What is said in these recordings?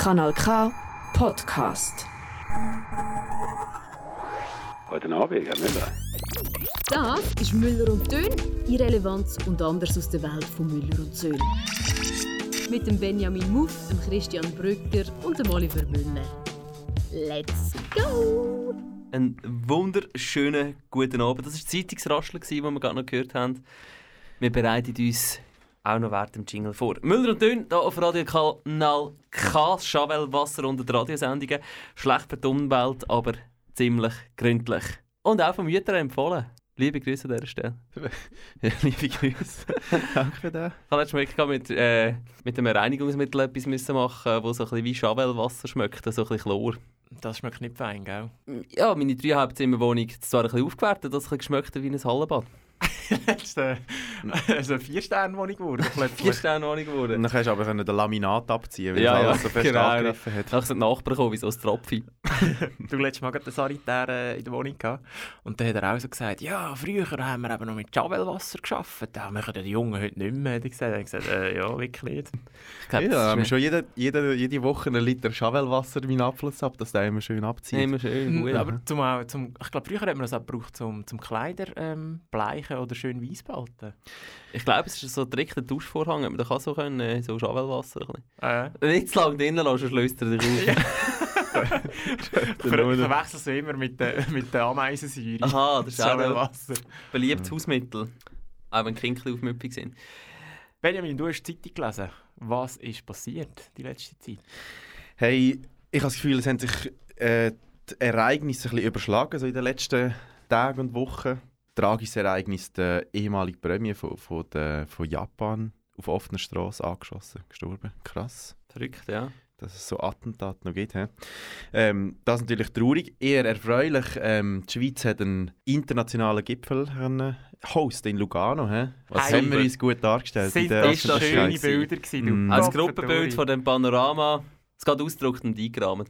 Kanal K Podcast. Guten Abend, Herr Müller. Das ist Müller und Dön, Irrelevanz und anders aus der Welt von Müller und Söhn. Mit dem Benjamin Muff, dem Christian Brücker und dem Oliver Müller. Let's go! Einen wunderschönen guten Abend. Das war das Zeitungsrascheln, das wir gerade noch gehört haben. Wir bereiten uns auch noch während dem Jingle vor. Müller und Dünn, hier auf Radio Kanal K, Chavel Wasser unter den Radiosendungen. Schlecht für die Umwelt, aber ziemlich gründlich. Und auch vom Mütter empfohlen. Liebe Grüße an dieser Stelle. ja, liebe Grüße. Danke für das. Ich habe letztes Mal mit, äh, mit einem Reinigungsmittel etwas müssen machen das so ein bisschen wie Chavel-Wasser schmeckt, so ein bisschen Chlor. Das schmeckt nicht fein, gell? Ja, meine Dreieinhalbzimmerwohnung ist zwar ein bisschen aufgewertet, dass es ein bisschen geschmeckt wie ein Hallenbad. Das ist eine, eine Vier-Sterne-Wohnung geworden. Vier-Sterne-Wohnung geworden. Und dann kannst du aber den Laminat abziehen, weil ja, ja, alles so fest genau. angegriffen hat. Dann sind die Nachbarn gekommen, wie so ein Tropfen. du letztes Mal den Sanitär äh, in der Wohnung gehabt. Und dann hat er auch so gesagt, ja, früher haben wir eben noch mit Javelwasser gearbeitet. Da machen die Jungen heute nicht mehr. Ich gesagt, gesagt äh, ja, wirklich nicht. Ich glaub, ja, haben wir schon jede, jede, jede Woche einen Liter Javelwasser in meinen Abfluss ab, dass der immer schön abzieht. Immer schön, gut. Aber zum, zum, ich glaube, früher hat man das auch gebraucht, zum, zum Kleider ähm, bleichen oder schön weiß behalten. Ich glaube, es ist so direkt ein Duschvorhang, man kann so können, so Schawelwasser. Äh. Nicht zu lange drinnen lassen, sonst löst er dich auf. Ver verwechselst du immer mit der, mit der Ameisensäure. Aha, das ist auch Wasser. beliebtes Hausmittel. Auch wenn Kinkel aufmüpfig sind. Benjamin, du hast die Zeitung gelesen. Was ist passiert die letzte Zeit? Hey, ich habe das Gefühl, es haben sich äh, die Ereignisse ein bisschen überschlagen so in den letzten Tagen und Wochen. Tragisches Ereignis, der ehemalige Premier von, von, der, von Japan auf offener Straße angeschossen, gestorben. Krass. Verrückt, ja. Dass es so Attentate noch gibt. He? Ähm, das ist natürlich traurig. Eher erfreulich, ähm, die Schweiz hat einen internationalen Gipfel können hosten in Lugano. He? Was Hey, haben wir uns gut dargestellt? Sind das schöne? Bilder gewesen, du Mm. Als Gruppenbild von dem Panorama, es geht ausgedruckt und eingerahmt.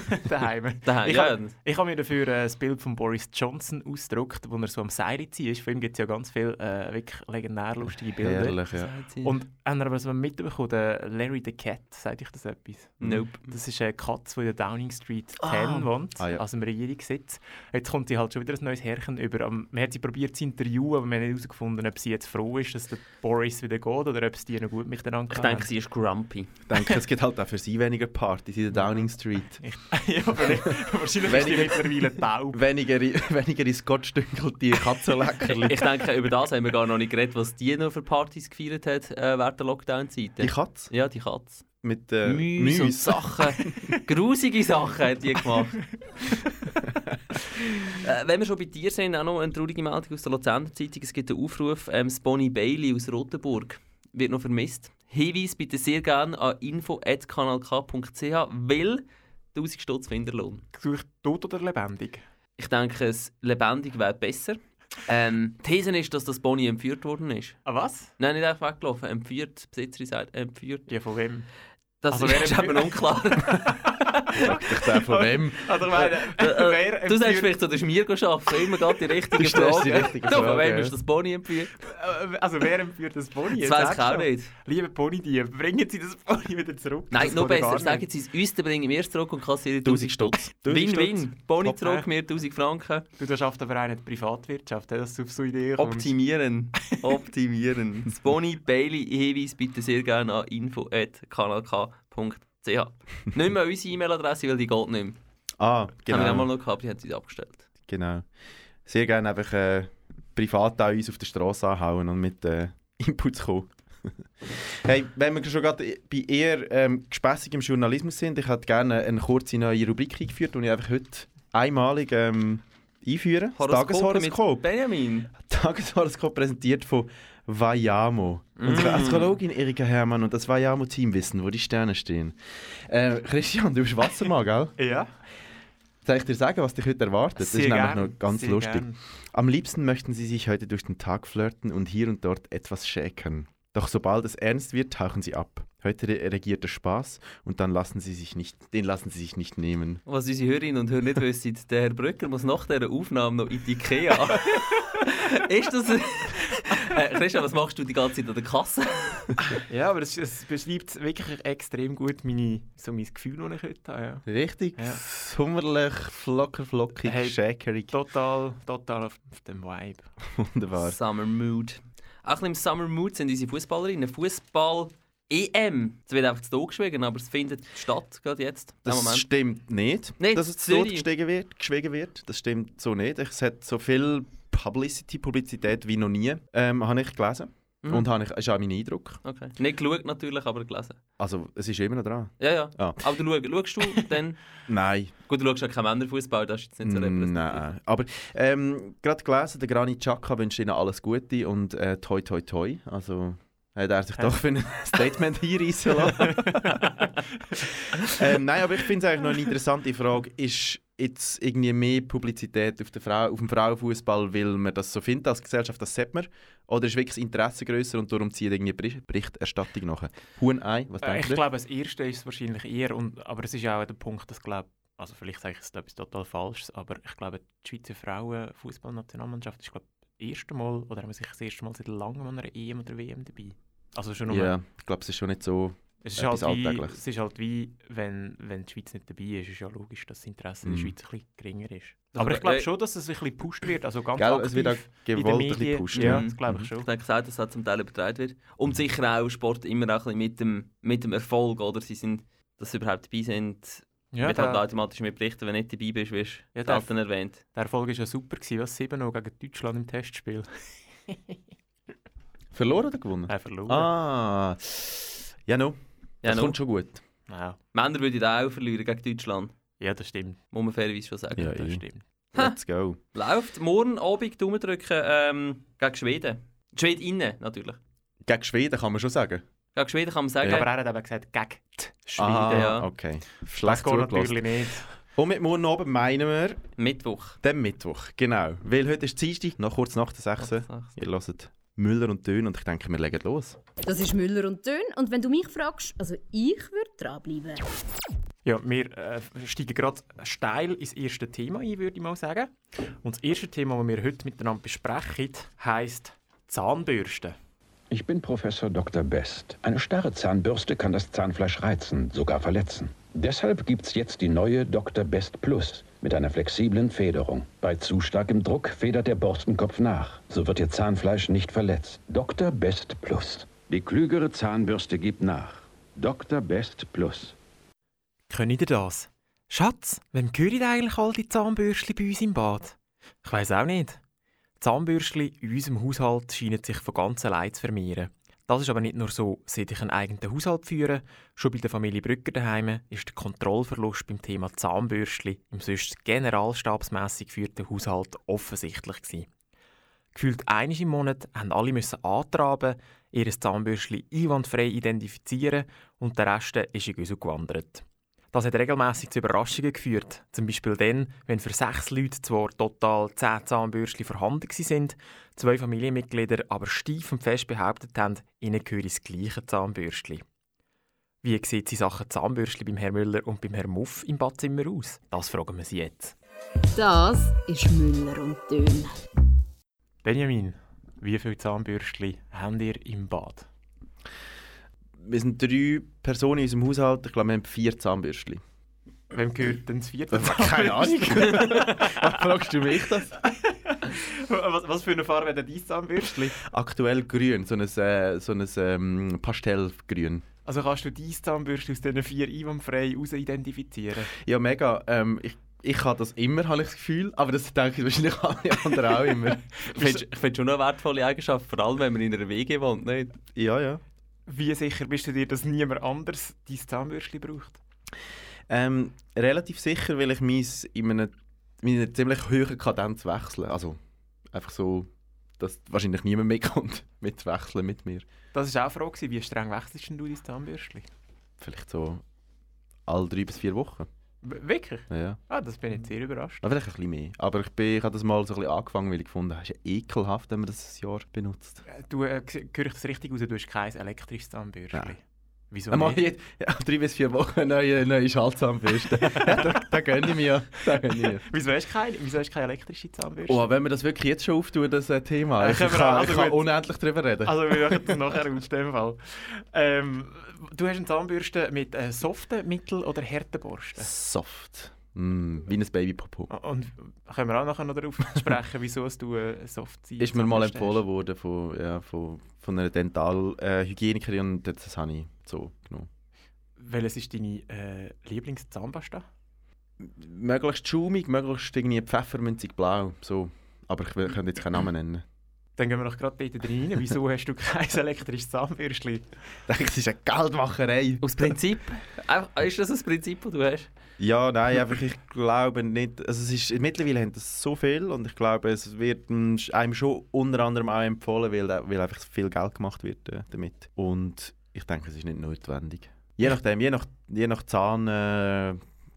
daheim. Daheim, Ich ja. habe hab mir dafür äh, das Bild von Boris Johnson ausgedruckt, wo er so am Seil ist. Von ihm gibt es ja ganz viele äh, wirklich legendär lustige Bilder. Herrlich, ja. Und haben wir was mitbekommen, der Larry the Cat, sagt ich das etwas? Nope. Das ist eine Katze, die in der Downing Street 10 Ah. wohnt, Ah, ja. also im Regierungssitz. Jetzt kommt sie halt schon wieder ein neues Herrchen über. Man hat sie probiert zu interviewen, aber wir haben nicht herausgefunden, ob sie jetzt froh ist, dass der Boris wieder geht oder ob es die noch gut miteinander Ich denke, sie ist grumpy. Ich denke, es gibt halt auch für sie weniger Partys in der Downing Street. Ich, ja, wahrscheinlich ist die Weniger- mittlerweile taub. weniger, weniger in Scotch-Dünkel die Katzenleckerli. Ich denke, über das haben wir gar noch nicht geredet, was die noch für Partys gefeiert hat äh, während der Lockdown-Zeiten. Die Katze Ja, die Katze. mit äh, Müsse und Müs. Sachen. Grusige Sachen hat die gemacht. äh, wenn wir schon bei dir sind, auch noch eine traurige Meldung aus der Luzerner Zeitung. Es gibt einen Aufruf, ähm, Bonnie Bailey aus Rotenburg wird noch vermisst. Hinweis bitte sehr gerne an info.kanalk.ch, weil 1000 Stutz Finderlohn. Gesucht tot oder lebendig? Ich denke, es lebendig wäre besser. Ähm, die These ist, dass das Bonnie entführt worden ist. Ah, was? Nein, nicht einfach weggelaufen. Entführt, die Besitzerin sagt entführt. Ja, von wem? Das Also ist eben entführt- Ich der von wem? Ich meine, Äh, wer äh, du sagst vielleicht, du hast mir arbeiten. Immer gerade die richtige Frage. die richtige Du, von Frage, wem ist das Bonnie entführt? Äh, Also, wer entführt das Pony? Das weiß ich auch nicht. Liebe Ponydiebe, bringen Sie das Pony wieder zurück. Nein, Das noch besser. Sagen. Sie es uns, dann bringen wir es zurück und kassieren 1000 1000 Stutz. Stutz. 1000 Win-win. Top, zurück, mir 1000 Franken. Du das schafft aber auch nicht die Privatwirtschaft, dass du auf so Ideen kommst. Optimieren. Optimieren. Das Bonnie Bailey Hinweis bitte sehr gerne an info.kanalk.ch. nicht mehr unsere E-Mail-Adresse, weil die geht nicht mehr. Ah, Genau. Haben wir genau. einmal noch gehabt, die haben sie abgestellt. genau. Sehr gerne einfach äh, privat an uns auf der Straße anhauen und mit äh, Inputs kommen. hey, wenn wir schon gerade bei eher ähm, gespässigem Journalismus sind, ich hätte gerne eine kurze neue Rubrik eingeführt, die ich einfach heute einmalig ähm, einführe. Tageshoroskop. Benjamin. Tageshoroskop präsentiert von Vayamo. Unsere Mm. Astrologin Erika Hermann und das Vayamo-Team wissen, wo die Sterne stehen. Äh, Christian, du bist Wassermann, gell? Ja, Soll ich dir sagen, was dich heute erwartet? Das sehr ist nämlich gern, noch ganz sehr lustig. gern. Am liebsten möchten sie sich heute durch den Tag flirten und hier und dort etwas schäkern. Doch sobald es ernst wird, tauchen sie ab. Heute re- regiert der Spaß und dann lassen sie sich nicht, den lassen sie sich nicht nehmen. Was unsere Hörerinnen und Hörer nicht wissen, der Herr Brücker muss nach dieser Aufnahme noch in die Ikea. ist das... Äh, Christian, was machst du die ganze Zeit an der Kasse? Ja, aber es, es beschreibt wirklich extrem gut meine, so mein Gefühl, das ich heute habe. Ja. Richtig. Ja. Sommerlich, flocker, flockig, Hey, schäkerig. Total, total auf, auf dem Vibe. Wunderbar. Summer Mood. Auch im Summer Mood sind unsere Fußballerinnen. Fußball EM. Es wird einfach zu Tod geschwiegen, aber es findet statt, gerade jetzt. Das Moment. stimmt nicht, Nein, dass es zu. Tod gestiegen wird, geschwiegen wird. Das stimmt so nicht. Es hat so viel Publicity, Publizität wie noch nie, ähm, habe ich gelesen. Mhm. Und habe ich, ist auch mein Eindruck. Okay. Nicht geschaut natürlich, aber gelesen. Also, es ist immer noch dran. Ja, ja. Ah. Aber du schau, schaust du dann... Nein. Gut, du schaust ja keinen Männerfußball, das ist jetzt nicht so repräsentativ. Nein. Aber ähm, gerade gelesen, der Granit Xhaka wünscht ihnen alles Gute und äh, toi toi toi. Also hat er sich doch für ein Statement hinreißen lassen. ähm, nein, aber ich finde es eigentlich noch eine interessante Frage. Ist jetzt irgendwie mehr Publizität auf, der Frau, auf dem Frauenfußball, weil man das so findet als Gesellschaft, das sieht man? Oder ist wirklich das Interesse grösser und darum zieht irgendwie Bericht- Berichterstattung nachher? Huhn-Ei, was Äh, denkst ich du? glaube, das erste ist es wahrscheinlich eher, und, aber es ist auch der Punkt, dass glaube also vielleicht sage ich jetzt etwas total Falsches, aber ich glaube, die Schweizer Frauen-Fußballnationalmannschaft ist glaube erste Mal, oder haben wir sich das erste Mal seit langem an einer EM oder WM dabei. Also schon Ja, ich glaube, es ist schon nicht so. es, ist etwas halt wie, Alltägliches. es ist halt wie, wenn, wenn die Schweiz nicht dabei ist, ist ja logisch, dass das Interesse in der Mhm. Schweiz ein bisschen geringer ist. Das Aber wär- ich glaube äh, schon, dass es ein bisschen gepusht wird, also ganz Gell, aktiv. es wird auch gewollt ein bisschen Medien. gepusht. Ja, ja. das glaube ich Mhm. schon. Ich denke, gesagt, dass das zum Teil übertragen wird. Und sicher auch Sport immer auch ein bisschen mit dem, mit dem Erfolg, oder? Sie sind, dass sie überhaupt dabei sind, Ja, wird halt automatisch mit berichten, wenn du nicht dabei bist, wirst du Ja, der- erwähnt. der Erfolg war ja super, gewesen, was 7 gegen Deutschland im Testspiel. Verloren oder gewonnen? Er verloren. Ah, ja, no. Ja, das no. kommt schon gut. Ja. Männer würden auch verlieren gegen Deutschland, ja, das stimmt. muss man fairerweise schon sagen. Ja, das eh. stimmt. Let's go. Läuft morgen Abend Daumen drücken ähm, gegen Schweden. Die Schwedinnen natürlich. Gegen Schweden kann man schon sagen. Gegen Schweden kann man sagen, Ja. Aber er hat eben gesagt, gegen die Schweden. Ah, ja. okay. das Schlecht geht zugelassen. natürlich nicht. Und mit morgen Abend meinen wir Mittwoch. den Mittwoch. Genau. Weil heute ist Dienstag, noch kurz nach der 6. Ihr hört Müller und Dön und ich denke, wir legen los. Das ist Müller und Dön. Und wenn du mich fragst, also ich würde dranbleiben. Ja, wir äh, steigen gerade steil ins erste Thema ein, würde ich mal sagen. Und das erste Thema, das wir heute miteinander besprechen, heisst Zahnbürste. Ich bin Professor Dr. Best. Eine starre Zahnbürste kann das Zahnfleisch reizen, sogar verletzen. Deshalb gibt's jetzt die neue Dr. Best Plus mit einer flexiblen Federung. Bei zu starkem Druck federt der Borstenkopf nach. So wird Ihr Zahnfleisch nicht verletzt. Dr. Best Plus. Die klügere Zahnbürste gibt nach. Dr. Best Plus. Können ihr das? Schatz, wem gehören eigentlich all die Zahnbürstchen bei uns im Bad? Ich weiß auch nicht. Zahnbürstchen in unserem Haushalt scheinen sich von ganz allein zu vermehren. Das ist aber nicht nur so, seit ich einen eigenen Haushalt führe. Schon bei der Familie Brücker daheim ist der Kontrollverlust beim Thema Zahnbürstchen im sonst generalstabsmässig geführten Haushalt offensichtlich gewesen. Gefühlt einmal im Monat haben alle müssen antraben, ihr Zahnbürstchen einwandfrei identifizieren und der Rest ist in Güssel gewandert. Das hat regelmäßig zu Überraschungen geführt. Zum Beispiel dann, wenn für sechs Leute zwar total zehn Zahnbürstchen vorhanden sind, zwei Familienmitglieder aber steif und fest behauptet haben, ihnen gehöre das gleiche Zahnbürstchen. Wie sieht die Sache Zahnbürstchen beim Herrn Müller und beim Herrn Muff im Badzimmer aus? Das fragen wir sie jetzt. Das ist Müller und Dön. Benjamin, wie viele Zahnbürstchen habt ihr im Bad? Wir sind drei Personen in unserem Haushalt. Ich glaube, wir haben vier Zahnbürstchen. Wem gehört denn das vierte Keine Ahnung. Was fragst du mich das? was, was für eine Farbe hat denn dein Zahnbürstchen? Aktuell grün, so ein, äh, so ein ähm, Pastellgrün. Also kannst du dein Zahnbürstchen aus diesen vier einwandfrei raus identifizieren? Ja, mega. Ähm, ich, ich habe das immer, habe ich das Gefühl. Aber das denke ich wahrscheinlich alle anderen auch immer. Ich finde find schon eine wertvolle Eigenschaft, vor allem wenn man in einer WG wohnt, nicht? Ja, ja. Wie sicher bist du dir, dass niemand anders dein Zahnbürstchen braucht? Ähm, relativ sicher, weil ich meins in einer, in einer ziemlich hohen Kadenz wechsle. Also einfach so, dass wahrscheinlich niemand mitkommt mit wechseln mit mir. Das war auch eine Frage, wie streng wechselst du dein Zahnbürstchen? Vielleicht so alle drei bis vier Wochen. Wirklich? Ja, ja. Ah, das bin ich jetzt sehr überrascht. Aber vielleicht ein bisschen mehr. Aber ich, bin, ich habe das mal so ein bisschen angefangen, weil ich gefunden habe, es ist ja ekelhaft, wenn man das ein Jahr benutzt. Du, äh, höre ich das richtig raus, du hast kein elektrisches Zahnbürstchen? Nein. Wieso nicht? jed- ja, drei bis vier Wochen neue, neue Schaltzahnbürste. ja, da, da gönne ich mir. Da gönne ich mir. Wieso hast du keine, wieso hast du keine elektrische Zahnbürste? Oh, wenn wir das wirklich jetzt schon auftun, das äh, Thema. Äh, Ich, können wir kann, auch- ich also kann unendlich darüber reden. Also wir machen das nachher aus dem Fall. Ähm, du hast eine Zahnbürste mit äh, soften, mittel- oder harten Borsten. Soft. Mm, wie ein Babypopo. Und können wir auch nachher noch darauf sprechen, wieso es du äh, soft Ist mir mal empfohlen worden von, ja, von, von einer Dentalhygienikerin und das habe ich so genommen. Welches ist deine äh, Lieblingszahnpasta? Möglichst schaumig, möglichst irgendwie pfefferminzig blau. So. Aber ich will- könnte jetzt keinen Namen nennen. Dann gehen wir doch gerade dort rein. Wieso hast du kein elektrisches Zahnbürstchen? Ich denke, es ist eine Geldmacherei. Aus Prinzip? Ist das das Prinzip, das du hast? Ja, nein, einfach ich glaube nicht. Also es ist, mittlerweile haben das so viel und ich glaube, es wird einem schon unter anderem auch empfohlen, weil, weil einfach viel Geld gemacht wird äh, damit. Und ich denke, es ist nicht notwendig. Je nachdem, je nach, je nach Zahn, äh,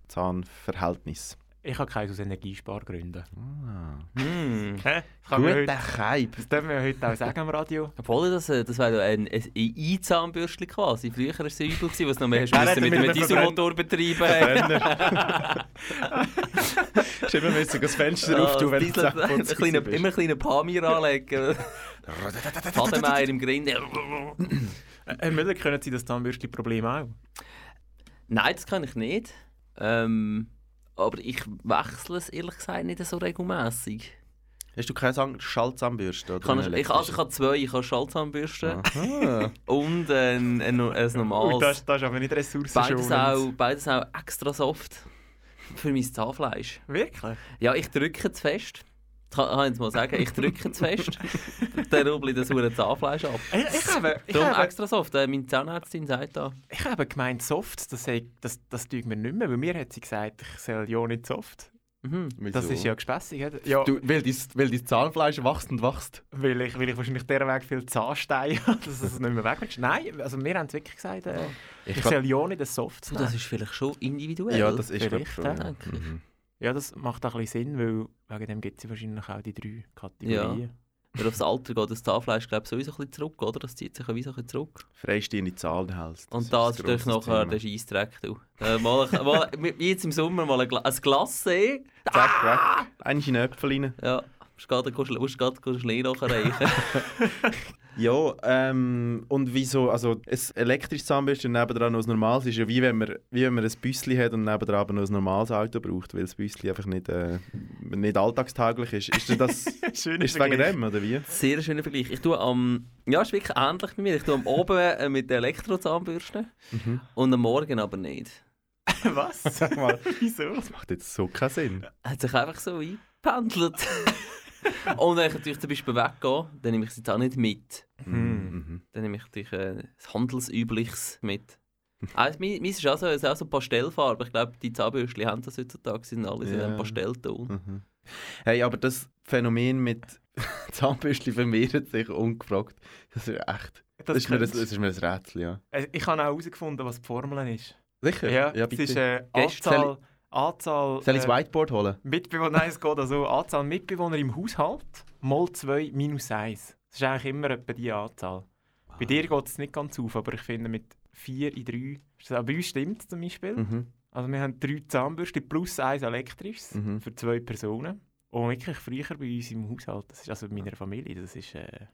Zahnverhältnis. Ich habe keins aus Energiespargründen. Ah. Hm. Guter heute, Keib. das dürfen wir heute auch sagen am Radio. Obwohl, das, äh, das wäre ein, ein E-Zahnbürstchen quasi. Früher war es übel, gewesen, was noch mehr hast müssen mit, einem Dieselmotor betreiben Hast immer müssen das Fenster Ja, auftun, wenn du kleiner, immer ein kleiner Pamir anlegen. Fadenmeier im Grind. Äh, Herr Müller, können Sie das Zahnbürstchen-Problem auch? Nein, das kann ich nicht. Ähm, aber ich wechsle es ehrlich gesagt nicht so regelmäßig. Hast du keine Sang- Schaltzahnbürste? Ich, kann, ich, also ich habe zwei. Ich habe Schallzahnbürste und ein, ein, ein normales. das, das ist aber nicht beides, ressourcenschonend. auch, beides auch extra soft für mein Zahnfleisch. Wirklich? Ja, ich drücke zu fest. Kann, kann ich jetzt mal sagen, ich drücke zu fest. Dann rubbel ich das hure Zahnfleisch ab. Ich, ich, habe, ich, Darum habe, extra soft. Äh, meine Zahnärztin sagt da. ich habe gemeint, soft, das, das, das tut mir nicht mehr, weil mir hat sie gesagt, ich soll ja nicht soft. Mhm. Das ist ja gespässig, oder? Ja, Du, weil, dein, weil dein Zahnfleisch wächst und wächst. weil, ich, weil ich wahrscheinlich dieser Weg viel Zahnstein habe, dass es nicht mehr weg ist. Nein, also wir haben es wirklich gesagt, äh, ich, Ich soll ja nicht ein soft Du, das ist vielleicht schon individuell. Ja, das ist Vielleicht, ich schon. ja. Ja. Mhm. Ja, das macht auch ein bisschen Sinn, weil wegen dem gibt es wahrscheinlich auch die drei Kategorien. Weil aufs Alter geht das Zahnfleisch glaube ich, sowieso ein bisschen zurück, oder? Das zieht sich ja ein bisschen zurück. Freistehende Zahlenhälfte. Und das ist natürlich nachher der Scheissdreck. Du. Äh, mal, mal, wie jetzt im Sommer mal ein, Gla ein Glas sehen. Zack, weg. Eigentlich in den Äpfel rein. Ja, musst gerade musst gerade Schlee nachreichen. Ja, ähm, und wieso, also ein elektrisches Zahnbürste und nebendran noch ein normales ist ja wie wenn man, wie wenn man ein Büsschen hat und nebendran aber noch ein normales Auto braucht, weil das Büsschen einfach nicht, äh, nicht alltagstauglich ist. Ist das, ist es wegen dem, oder wie? Sehr schöner Vergleich. Ich tue am, ja, ist wirklich ähnlich bei mir. Ich tue am Oben äh, mit der Elektrozahnbürste Mhm. und am Morgen aber nicht. Was? Sag mal, Wieso? das macht jetzt so keinen Sinn. Hat sich einfach so eingependelt. und wenn ich natürlich zum Beispiel weggehe, dann nehme ich sie auch nicht mit. Mhm. Dann nehme ich natürlich äh, das Handelsübliches mit. Also, mein, meins ist auch so, ist auch so Pastellfarbe. Ich glaube, die Zahnbürstchen haben das heutzutage, sind alle in Ja. einem Pastellton. Mhm. Hey, aber das Phänomen mit Zahnbürstchen vermehrt sich ungefragt. Das ist echt. Das, ist, mir ein, das ist mir ein Rätsel, ja. Äh, Ich habe auch herausgefunden, was die Formel ist. Sicher? Ja, ja es bitte. ist äh, Gäste- Anzahl, Soll ich das äh, Whiteboard holen? Mitbewohner, nein, es geht also Anzahl Mitbewohner im Haushalt mal 2 minus 1. Das ist eigentlich immer etwa die Anzahl. Bei dir geht es nicht ganz auf, aber ich finde mit 4 in 3, also bei uns stimmt es zum Beispiel. Mhm. Also wir haben drei Zahnbürsten plus eins elektrisches Mhm. für zwei Personen. Und wirklich früher bei uns im Haushalt, das ist also bei meiner Familie, das ist... Äh,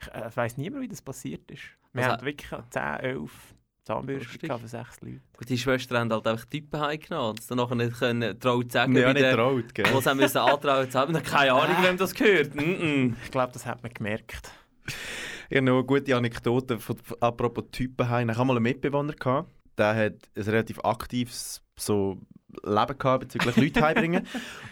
ich äh, weiss niemand, wie das passiert ist. Wir Also- haben wirklich 10, 11 Gehabt für sechs Leute. Gut, die Schwestern haben halt einfach Typen heimgenommen und dann nachher nicht können, traut sagen, Ja, wie nicht traut, gell? wo sie haben müssen antrauen zu haben. Keine Ahnung, wem das gehört. Mm -mm. Ich glaube, das hat man gemerkt. Ich habe noch eine gute Anekdote von, apropos Typenheim. Ich hatte mal einen Mitbewohner, gehabt, der hat ein relativ aktives so, Leben gehabt bezüglich Leute heimbringen.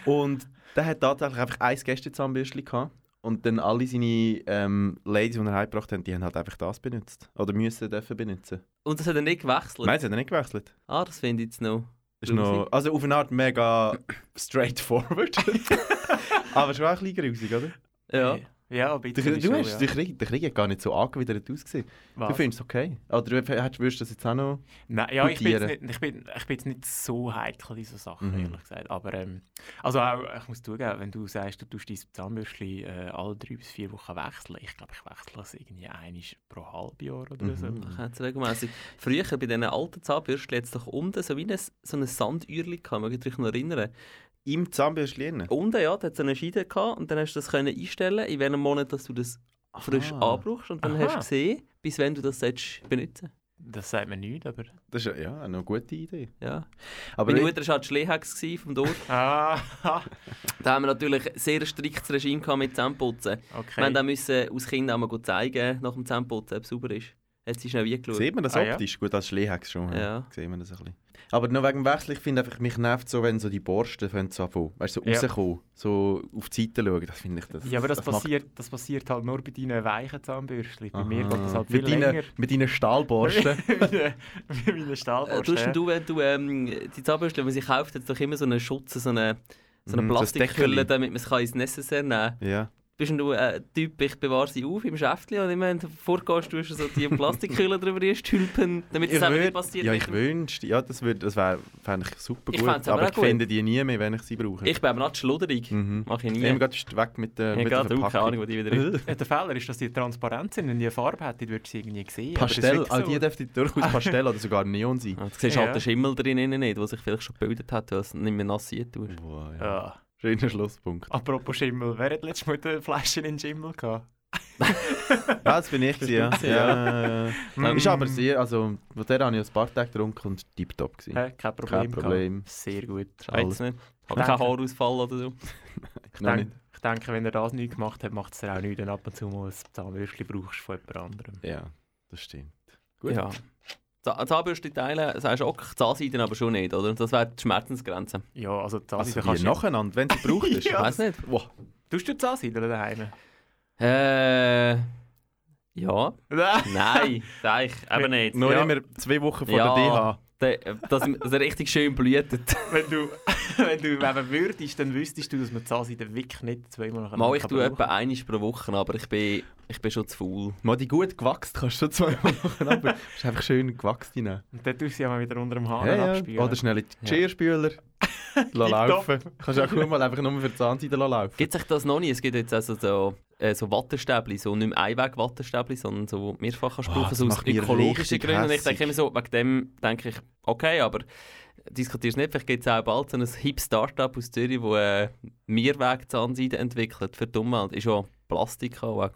Und der hat tatsächlich einfach ein Gästezahnbürstchen gehabt. Und dann alle seine ähm, Ladies, die er heimgebracht hat, die haben halt einfach das benutzt. Oder müssen dürfen benutzen. Und das hat er nicht gewechselt. Nein, sie hat er nicht gewechselt. Ah, das finde ich jetzt noch. Ist noch, also auf eine Art mega straightforward. Aber schon auch ein bisschen grusig, oder? Ja. Hey, Ja, bitte. du hast, der, Krieg, der Krieg gar nicht so angewidert ausgesehen. Du findest es okay? Oder würdest du das jetzt auch noch... Nein, ja, ich bin, nicht, ich, bin, ich bin jetzt nicht so heikel in so Sachen, Mhm. ehrlich gesagt. Aber ähm, also auch, ich muss zugeben, wenn du sagst, du tust dein Zahnbürstchen äh, alle drei bis vier Wochen wechseln, ich glaube, ich wechsle es irgendwie einmal pro Halbjahr oder Mhm. so. Ich hätte es regelmässig. Früher bei diesen alten Zahnbürsten jetzt doch unten so wie ein, so ein Sandührli gehabt, mögt ihr euch noch erinnern? Im Zahnbürstchen? Unten, ja, da hat es eine Scheide gehabt und dann hast du das können einstellen in welchem Monat, dass du das frisch Aha. anbrauchst und dann Aha. hast du gesehen, bis wenn du das sollst benutzen Das sagt mir nichts, aber... Das ist ja eine gute Idee. ja. Aber Meine Mutter war halt Schlehex vom Dorf. Ah, Da haben wir natürlich ein sehr striktes Regime gehabt mit Zähneputzen. Wir okay. haben dann müssen aus Kind auch mal zeigen, nach dem Zähneputzen, ob es sauber ist. Hat sie schnell eingeschaut. Sieht man das Ah, ja? optisch? Gut, als Schlehex schon. Ja. Ja. Sieht man das ein bisschen. Aber noch wegen dem Wechsel, ich finde einfach, mich nervt so, wenn so die Borsten fangen so anfangen, weißt, so Ja. rauskommen, so auf die Seite schauen, das finde ich... Das, ja, aber das, macht- passiert, das passiert halt nur bei deinen weichen Zahnbürstchen. Bei Aha. mir geht das halt viel mit deinen, länger. Mit deinen Stahlborsten. Wie meine Äh, Stahlborste. tust denn du, wenn du ähm, die Zahnbürste, wenn man sie kauft, hat doch immer so einen Schutz, so eine, so eine Mhm, Plastikhülle, damit man es kann ins Necessaire nehmen kann. ja. Bist du ein Typ, ich bewahre sie auf im Schäftchen und immer, wenn du vorgehst, tust du so die Plastikhülle drüber stülpen, damit es einfach nicht passiert. Ja, ich wünschte, ja, das, würd- das wäre fände ich super Ich gut, aber aber ich gut. finde die nie mehr, wenn ich sie brauche. Ich bin aber nicht schludrig. mhm. Mach ich nie. Immer gerade ist weg mit der, Ich mit der habe keine Verpackung. Ahnung, wo die wieder ist. Ja, der Fehler ist, dass die transparent sind. Wenn die eine Farbe hätten, würdest du sie irgendwie sehen. Aber das ist Pastell, all so. die dürften durchaus Pastell oder sogar Neon sein. Ah, Du siehst Ja. halt den Schimmel drinnen nicht, der sich vielleicht schon gebildet hat, weil es nicht mehr nass tust. Wow, ja. Ja. Schöner Schlusspunkt. Apropos Schimmel, wer hat letztes Mal die Flasche in den Schimmel gehabt? Ja, das bin ich, ja. ja. ja. Mm. Ist aber sehr, also, von der habe ich ein paar Tage getrunken und tiptop gewesen. Hä, kein Problem. Kein Problem. Sehr gut. Scheiß nicht. Hat keinen Haarausfall oder so. Ich, Noch denk, ich denke, wenn er das nicht gemacht hat, macht es dir auch nicht, wenn du ab und zu mal ein Zahnbürstchen brauchst von jemand anderem. Ja, das stimmt. Gut. Ja. Za- Zahnbürste teilen, sagst du auch, Zahnseiden aber schon nicht, oder? Das wäre die Schmerzensgrenze. Ja, also die Also kannst du... nacheinander, wenn sie braucht ist. Ich weiß nicht. Wow. Tust du die Zahnseide oder daheim? Äh. Ja. Nein, sag ich. Aber nicht. Nur Ja. immer zwei Wochen vor Ja. der DH. Dass, dass er richtig schön blühtet. wenn du, wenn du eben würdest, dann wüsstest du, dass man die Zahnseide wirklich nicht zweimal nacheinander Mal, ich kann tue etwa einmal pro Woche, aber ich bin, ich bin schon zu faul. Mal die gut gewachsen kannst du schon zweimal machen, aber du musst einfach schön gewachsen. Und dann tust du sie auch mal wieder unter dem Haar Ja, ja. Oder schnell in die Ja. Geschirrspüler. laufen. Kannst du auch gut mal einfach nur für die Zahnseide laufen. Gibt es das noch nicht? Es gibt jetzt also so, äh, so Wattestäbli, so nicht mehr Einweg-Wattestäbli, sondern so mehrfach kannst du Oh, brauchen, so aus ökologischen Gründen. Und ich denke immer so, wegen dem denke ich, okay, aber diskutiere es nicht, vielleicht gibt es auch bald so ein hip Startup aus Zürich, das äh, Mehrweg-Zahnseide entwickelt für die Umwelt. Ist ja Plastik auch.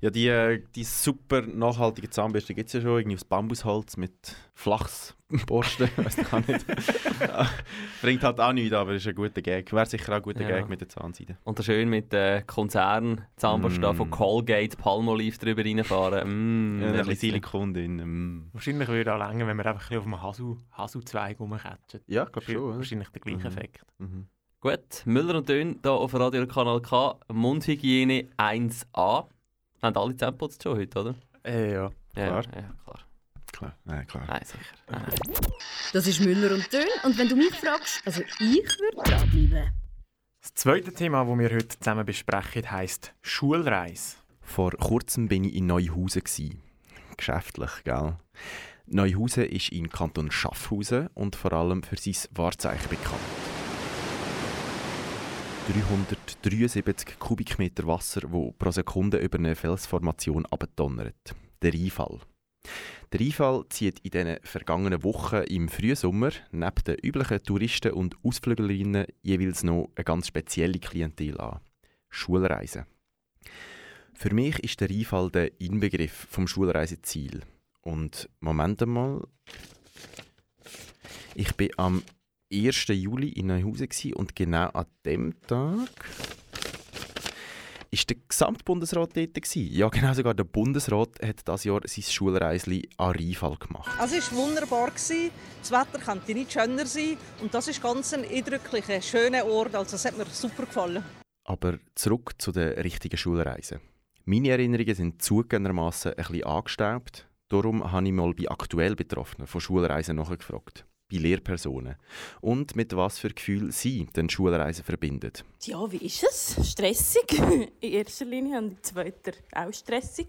Ja, die, äh, die super nachhaltige Zahnbürste gibt es ja schon, irgendwie aus Bambusholz mit Flachsborsten, weiß ich auch nicht. Bringt halt auch nichts, aber ist ein guter Gag. Wäre sicher auch ein guter Ja. Gag mit der Zahnseide. Und schön mit äh, Konzern Zahnpasta Mm. von Colgate, Palmolive drüber reinfahren. Mm, Ja, ein bisschen Silikon drin. Mm. Wahrscheinlich würde auch länger, wenn wir einfach ein auf einem Hasu, Hasu-Zweig rumkatschen. Ja, glaube schon. Wahrscheinlich der gleiche Mhm. Effekt. Mhm. Gut, Müller und Dön hier auf Radio Kanal K. Mundhygiene 1a. Haben alle geputzt schon heute, oder? Äh, ja. Ja, Klar. ja, klar. Klar, nein, klar. Nein, sicher. Nein, nein. Das ist Müller und Dön. Und wenn du mich fragst, also ich würde dranbleiben. Das zweite Thema, das wir heute zusammen besprechen, heisst Schulreise. Vor kurzem bin ich in Neuhausen. Geschäftlich, gell? Neuhausen ist im Kanton Schaffhausen und vor allem für sein Wahrzeichen bekannt. 373 Kubikmeter Wasser, wo pro Sekunde über eine Felsformation abdonnert. Der Rheinfall. Der Rheinfall zieht in den vergangenen Wochen im Frühsommer neben den üblichen Touristen und Ausflüglerinnen jeweils noch eine ganz spezielle Klientel an. Schulreisen. Für mich ist der Rheinfall der Inbegriff vom Schulreiseziel. Und Moment einmal. Ich bin am 1. Juli in Neuhausen gsi und genau an dem Tag ist der Gesamtbundesrat dort gsi. Ja, genau sogar der Bundesrat hat das Jahr sein Schulreisli an Rheinfall gemacht. Also es war wunderbar. gewesen. Das Wetter könnte nicht schöner sein. Und das ist ganz ein eindrücklicher, schöner Ort. Also es hat mir super gefallen. Aber zurück zu den richtigen Schulreisen. Meine Erinnerungen sind zugegebenermaßen ein bisschen angestaubt. Darum habe ich mal bei aktuell Betroffenen von Schulreisen nachgefragt. Bei Lehrpersonen und mit was für Gefühl sie den Schulreisen verbinden. Ja, wie ist es? Stressig in erster Linie und in zweiter auch stressig.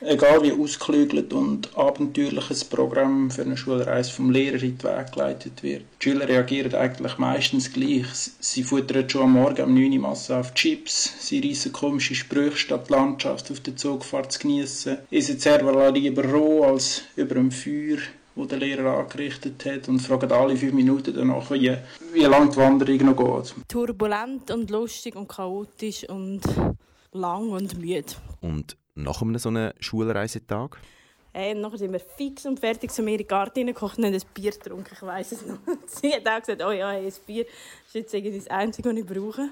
Egal wie ausgeklügelt und abenteuerlich ein Programm für eine Schulreise vom Lehrer in die Weg geleitet wird. Die Schüler reagieren eigentlich meistens gleich. Sie futtern schon am Morgen um 9 Uhr Masse auf Chips, sie reissen komische Sprüche statt die Landschaft auf der Zugfahrt zu geniessen, essen Cervala lieber roh als über dem Feuer wo der Lehrer angerichtet hat und fragen alle fünf Minuten danach, wie, wie lange die Wanderung noch geht. Turbulent und lustig und chaotisch und lang und müde. Und nach einem so einem Schulreisetag? Hey, nachher sind wir fix und fertig zu mir in den Garten gekocht und haben ein Bier getrunken, ich weiss es noch. Sie hat auch gesagt, oh ja, hey, ein Bier ist jetzt irgendwie das Einzige, was ich brauche.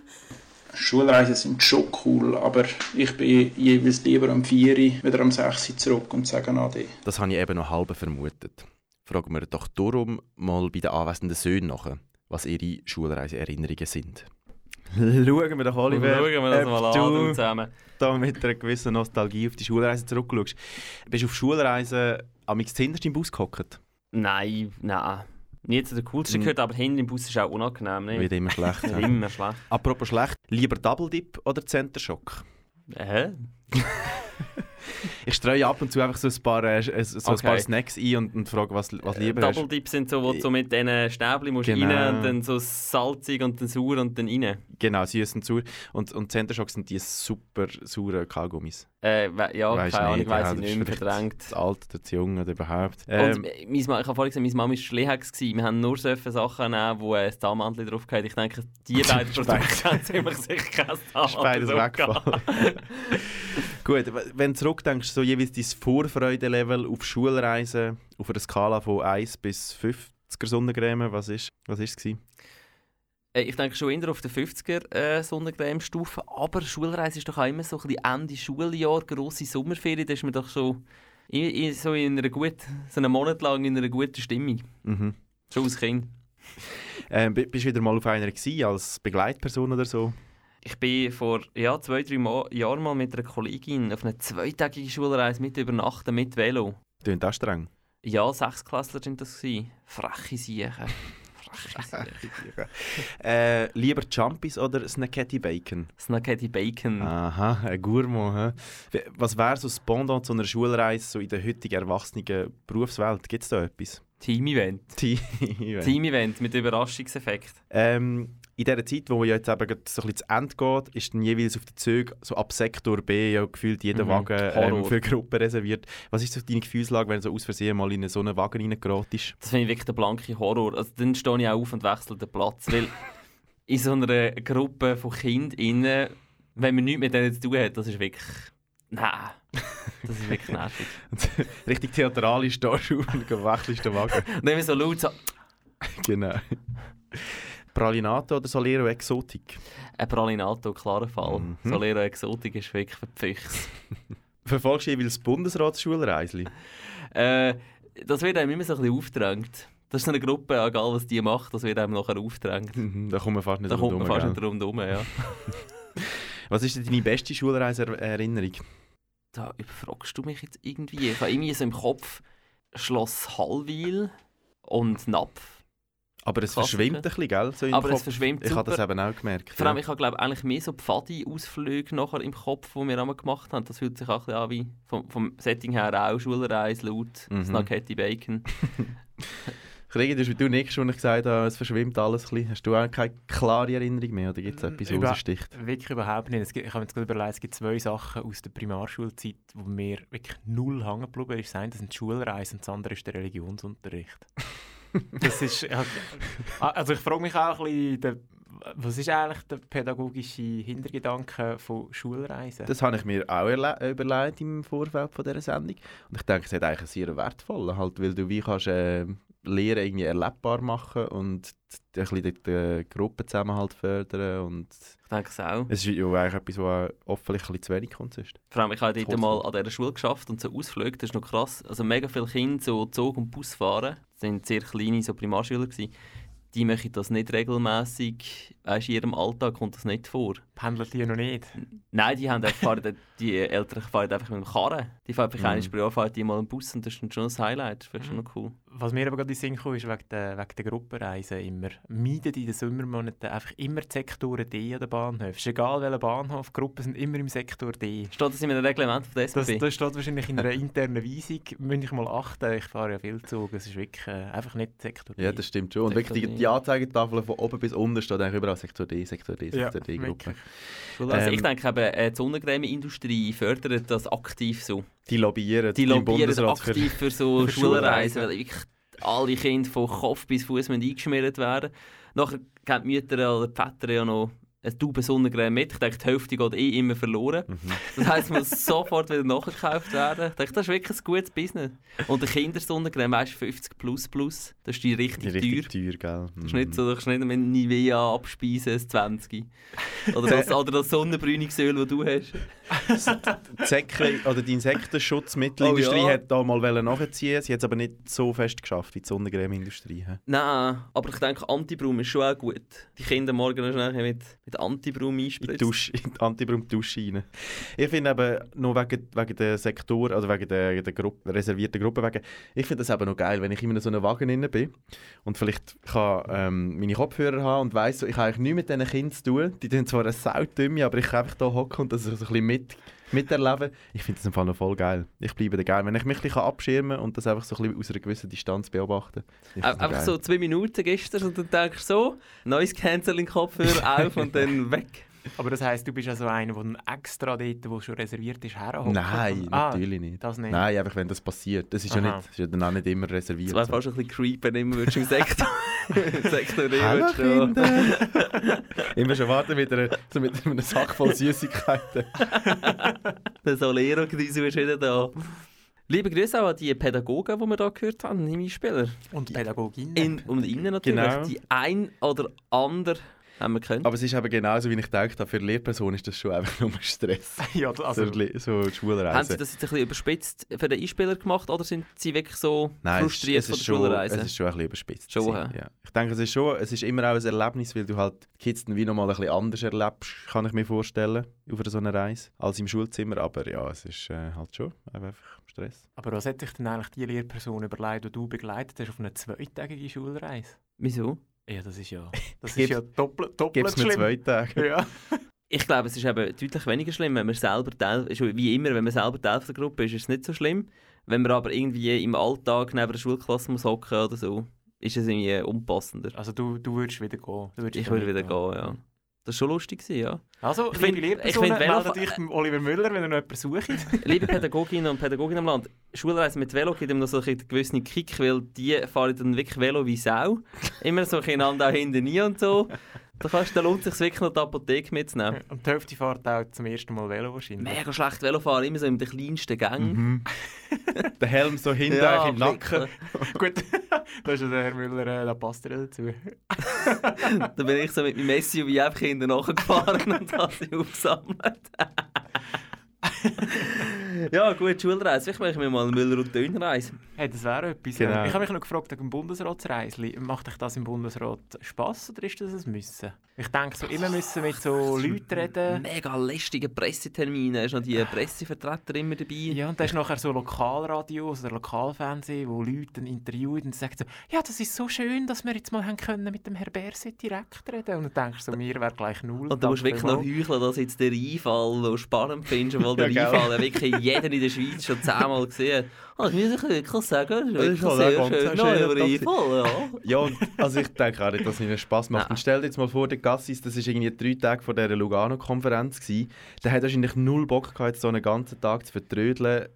Schulreisen sind schon cool, aber ich bin jeweils lieber am 4 Uhr, wieder am 6 Uhr zurück und sage Ade. Das habe ich eben noch halb vermutet. Fragen wir doch darum mal bei den anwesenden Söhnen nach, was ihre Schulreiseerinnerungen sind. Schauen wir doch, Oliver, Schauen wir das mal an du zusammen. da mit einer gewissen Nostalgie auf die Schulreise zurückschaust. Bist du auf Schulreisen am zuhinterst im Bus gehockt? Nein, nein. Nie zu der coolsten Mhm. gehört, aber hinten im Bus ist auch unangenehm. Ne? Wird immer schlecht. Wird immer schlecht. Apropos schlecht, lieber Double Dip oder Center Shock? Hä? Ich streue ab und zu einfach so ein paar, äh, so ein Okay. paar Snacks ein und, und frage, was, was lieber Double hast. Dip sind so, wo du so mit diesen Stäbchen musst Genau. rein und dann so salzig und dann sauer und dann rein. Genau, süß und sauer. Und, und Center Shock sind die super sauren Kaugummis. Äh, ja, Weisst keine Ahnung, weiss ich nicht mehr verdrängt. Das Alte, das Junge oder überhaupt. Und Ähm, äh, Mama, ich habe vorhin gesagt, meine Mama war Schlehex. Wir haben nur solche Sachen genommen, wo ein Zahnmantel drauf hatte. Ich denke, die beiden Produkte haben ziemlich sicher kein beides Zahnmantel drauf gehabt. weggefallen. Gut, wenn du zurückdenkst, so jeweils dein Vorfreude-Level auf Schulreisen, auf einer Skala von 1 bis 50er Sonnencreme, was ist, was ist es gewesen? Äh, Ich denke schon eher auf der 50er äh, Sonnencreme-Stufe, aber Schulreise ist doch auch immer so ein bisschen Ende Schuljahr, grosse Sommerferien, da ist man doch schon in, in, so in einer gut, so einen Monat lang in einer guten Stimmung. Mhm. Schon als Kind. Ähm, bi- bist du wieder mal auf einer gewesen, als Begleitperson oder so? Ich bin vor ja, zwei, drei Mal, Jahren mal mit einer Kollegin auf einer zweitägigen Schulreise mit übernachten mit Velo. Klingt auch streng. Ja, Sechsklässler sind das. Freche Siechen. Äh, lieber Jumpies oder Snacketti Bacon? Snacketti Bacon. Aha, ein Gourmand. Wie- Was wäre so das Pendant zu einer Schulreise so in der heutigen erwachsenen Berufswelt? Gibt es da etwas? Team-Event. Team. Team-Event mit Überraschungseffekt. Ähm, in dieser Zeit, wo ja jetzt eben so ein bisschen zu Ende geht, ist dann jeweils auf den Zügen so ab Sektor B ja gefühlt jeder Mhm. Wagen ähm, für Gruppen reserviert. Was ist so deine Gefühlslage, wenn du so aus Versehen mal in so einen Wagen reingeratest? Das finde ich wirklich der blanke Horror. Also, dann stehe ich auch auf und wechsle den Platz. Weil in so einer Gruppe von Kindern, wenn man nichts mit denen zu tun hat, das ist wirklich. Nein. Das ist wirklich nervig. Richtig theatralisch du und wechselst den Wagen. Dann immer so laut so. genau. Pralinato oder Solero Exotik? Ein Pralinato, klarer Fall. Mhm. Solero Exotik ist wirklich Füchse. Verfolgst du jeweils das Bundesratsschulreisli? Äh, das wird einem immer so ein bisschen aufgedrängt. Das ist eine Gruppe, egal was die macht, das wird einem nachher aufgedrängt. Mhm, da kommt man fast nicht Da kommt man fast nicht rundherum, ja. Was ist denn deine beste Schulreiseerinnerung? Da überfragst du mich jetzt irgendwie. Ich habe irgendwie so im Kopf Schloss Hallwil und Napf. Aber es Klassiker. verschwimmt ein bisschen, gell? So im Aber es Kopf. verschwimmt Ich habe das eben auch gemerkt. Vor allem, ja. ich habe glaube eigentlich mehr so Pfadi-Ausflüge nachher im Kopf, die wir einmal gemacht haben. Das fühlt sich auch ein bisschen an wie vom, vom Setting her auch Schulreise, laut Mhm. Snacketti Bacon. Kriege, du, du nichts, schon ich gesagt habe, es verschwimmt alles ein bisschen. Hast du auch keine klare Erinnerung mehr oder gibt es etwas, was Über- raussticht? Wirklich überhaupt nicht. Es gibt, ich habe mir jetzt gerade überlegt, es gibt zwei Sachen aus der Primarschulzeit, wo mir wirklich null hängen geblieben ist. Das eine sind die Schulreisen und das andere ist der Religionsunterricht. das ist... Also ich frage mich auch ein bisschen, was ist eigentlich der pädagogische Hintergedanke von Schulreisen? Das habe ich mir auch erle- überlegt im Vorfeld von dieser Sendung. Und ich denke, es hat eigentlich sehr wertvollen, halt, weil du wie kannst äh, Lehren irgendwie erlebbar machen und ein bisschen den, den Gruppenzusammenhalt fördern und Ich denke es auch. es ist ja eigentlich etwas, was hoffentlich ein bisschen zu wenig kommt sonst. Vor allem, ich habe dort mal an dieser Schule geschafft und so Ausflüge, das ist noch krass. Also mega viele Kinder so Zug und Bus fahren, das sind sehr kleine so Primarschüler gewesen. Die machen das nicht regelmäßig, weißt, in ihrem Alltag kommt das nicht vor. Pendelt die noch nicht? Nein, die, haben einfach, fahren, die Eltern fahren einfach mit dem Karren. Die fahren einfach Mhm. einmal pro Jahr fahren die mal einen Bus und das ist schon ein Highlight. Das wäre schon noch cool. Was mir aber gerade in den Sinn kam, ist wegen der, wegen der Gruppenreisen immer. Meiden in den Sommermonaten einfach immer die Sektoren D an den Bahnhöfen. Ist egal welcher Bahnhof, die Gruppen sind immer im Sektor D. Steht das in einem Reglement von der Das, SBB? das steht wahrscheinlich in einer internen Weisung. Müsste ich mal achten. Ich fahre ja viel Zug. Es ist wirklich äh, einfach nicht Sektor D. Ja, das stimmt schon. Und Sektor wirklich die, die Anzeigetafel von oben bis unten steht eigentlich überall Sektor D, Sektor D, Ja, Sektor D Gruppe. wirklich. also ich Ähm, denke eben, äh, die Sonnencreme-Industrie fördert das aktiv so. Die lobbyieren Die lobbyieren für- aktiv für so für Schulreisen, Schulreisen. weil wirklich alle Kinder von Kopf bis Fuß eingeschmiert werden. Nachher geben die Mütter oder die Väter ja noch eine Tube Sonnencreme mit. Ich denke, die Hälfte geht eh immer verloren. Mhm. Das heisst, es muss sofort wieder nachgekauft werden. Ich denke, das ist wirklich ein gutes Business. Und der Kindersonnencreme, weißt du, 50 plus plus, das ist die richtig, Die richtig teuer. teuer, gell? Das ist nicht so, du kannst nicht mit Nivea abspeisen, das 20. Oder das, oder das Sonnenbrünungsöl, das du hast. Die Säckle oder die Insektenschutzmittelindustrie Oh ja. hat da mal nachziehen. Sie hat es aber nicht so fest geschafft wie die Sonnencreme-Industrie. Nein, aber ich denke, Antibrum ist schon auch gut. Die Kinder morgen noch schnell mit, In die, einspritzen. Dusche, in die Antibrum-Dusche rein. Ich finde eben, nur wegen, wegen der Sektor, oder wegen der, der Gruppe, reservierten Gruppe, wegen, ich finde das eben noch geil, wenn ich in so einem Wagen drin bin und vielleicht kann ähm, meine Kopfhörer haben und weiss, ich habe eigentlich nichts mit diesen Kindern zu tun. Die tun zwar eine Saudümme, aber ich kann einfach hier hocken und das so ein bisschen mit, miterleben. Ich finde das im Fall noch voll geil. Ich bleibe da geil. Wenn ich mich ein bisschen abschirmen kann und das einfach so ein bisschen aus einer gewissen Distanz beobachten. ich Einfach geil. so zwei Minuten gestern und dann denkst du so, neues Canceling-Kopfhörer auf und dann weg. Aber das heisst, du bist also einer, der extra dort, wo schon reserviert ist, herhockt? Nein, Ah, natürlich nicht. Das nicht. Nein, einfach wenn das passiert. Das ist, ja, nicht, das ist ja dann auch nicht immer reserviert. Das wäre so. fast ein bisschen creepy, immer würdest du im Sektor, im Sektor D Hallo würdest du- Kinder! Immer schon warten mit einer, so mit einem Sack voll Süßigkeiten. Der Solero ist wieder da. Liebe Grüße auch an die Pädagogen, die wir hier gehört haben, die Mitspieler. Und Pädagoginnen. In und innen natürlich. Genau. Die ein oder andere haben wir können. Aber es ist eben genauso, wie ich gedacht habe, für eine Lehrperson ist das schon einfach nur Stress. ja, also, so, so Haben. Sie das jetzt ein bisschen überspitzt für den Einspieler gemacht oder sind Sie wirklich so Nein, es, frustriert es, von ist der schon, Schulreise? es ist schon ein bisschen überspitzt. Schon, ja. Ich denke, es ist schon, es ist immer auch ein Erlebnis, weil du halt die Kids dann wie nochmal ein bisschen anders erlebst, kann ich mir vorstellen, auf so einer Reise, als im Schulzimmer. Aber ja, es ist äh, halt schon einfach Stress. aber was hat sich denn eigentlich die Lehrperson überlegt, die du begleitet hast auf eine zweitägige Schulreise? Wieso? Ja, das ist ja, das ist ja doppelt, doppelt mir schlimm. zwei Tage? Ja. Ich glaube, es ist eben deutlich weniger schlimm, wenn man selber Teil, wie immer, wenn man selber Teil der Gruppe ist, ist es nicht so schlimm. Wenn man aber irgendwie im Alltag neben der Schulklasse muss hocken oder so, ist es irgendwie unpassender. Also du, du würdest wieder gehen. Du würdest Ich würde wieder gehen, ja. Das war schon lustig, ja. Also, Ich liebe Lehrpersonen, ich find meldet euch beim Oliver Müller, wenn ihr noch jemanden sucht. Liebe Pädagoginnen und Pädagogen im Land, Schulreise mit Velo gibt ihm noch so einen gewissen Kick, weil die fahren dann wirklich Velo wie Sau. Immer so einander auch hinten nie und so. Da, kannst, da lohnt es sich wirklich noch die Apotheke mitzunehmen. Und die Hälfte fährt auch zum ersten Mal Velo wahrscheinlich. Mega schlecht Velofahren, immer so in den kleinsten Gang. Mhm. Der Helm so hinten Ja, eigentlich im Nacken. Gut, da ist ja der Herr Müller, äh, da passt er dazu. Da bin ich so mit meinem SUV einfach hinten nachgefahren und habe sie aufgesammelt. Ja, gut, Schulreise. Vielleicht mache ich mir mal eine Müller- und Dönerreise. Hey, das wäre etwas. Genau. Ich habe mich noch gefragt, wegen Bundesratsreisli, macht euch das im Bundesrat Spass oder ist das ein Müssen? Ich denke, so immer müssen mit so Leuten reden. Mega lästige Pressetermine. Ist noch die Pressevertreter immer dabei. Ja, und da ist nachher so Lokalradios oder Lokalfernsehen, wo Leute interviewen und sagen so, ja, das ist so schön, dass wir jetzt mal haben können mit dem Herr Berset direkt reden. Und dann denkst du, so, mir wäre gleich null. Und du musst wirklich noch heucheln, dass jetzt der Einfall noch spannend findest, weil der Ja? Einfall ja wirklich jeder in der Schweiz schon zehnmal gesehen. Oh, das muss ich wirklich sagen, das ist Das wirklich ist sehr schön. Neuer. Einfall, ja. Ja, also ich denke auch nicht, dass es ihnen Spass macht. Nein. Und stell dir jetzt mal vor, der Gassis, das war irgendwie drei Tage vor dieser Lugano-Konferenz. Der hat wahrscheinlich null Bock gehabt, so einen ganzen Tag zu vertrödeln.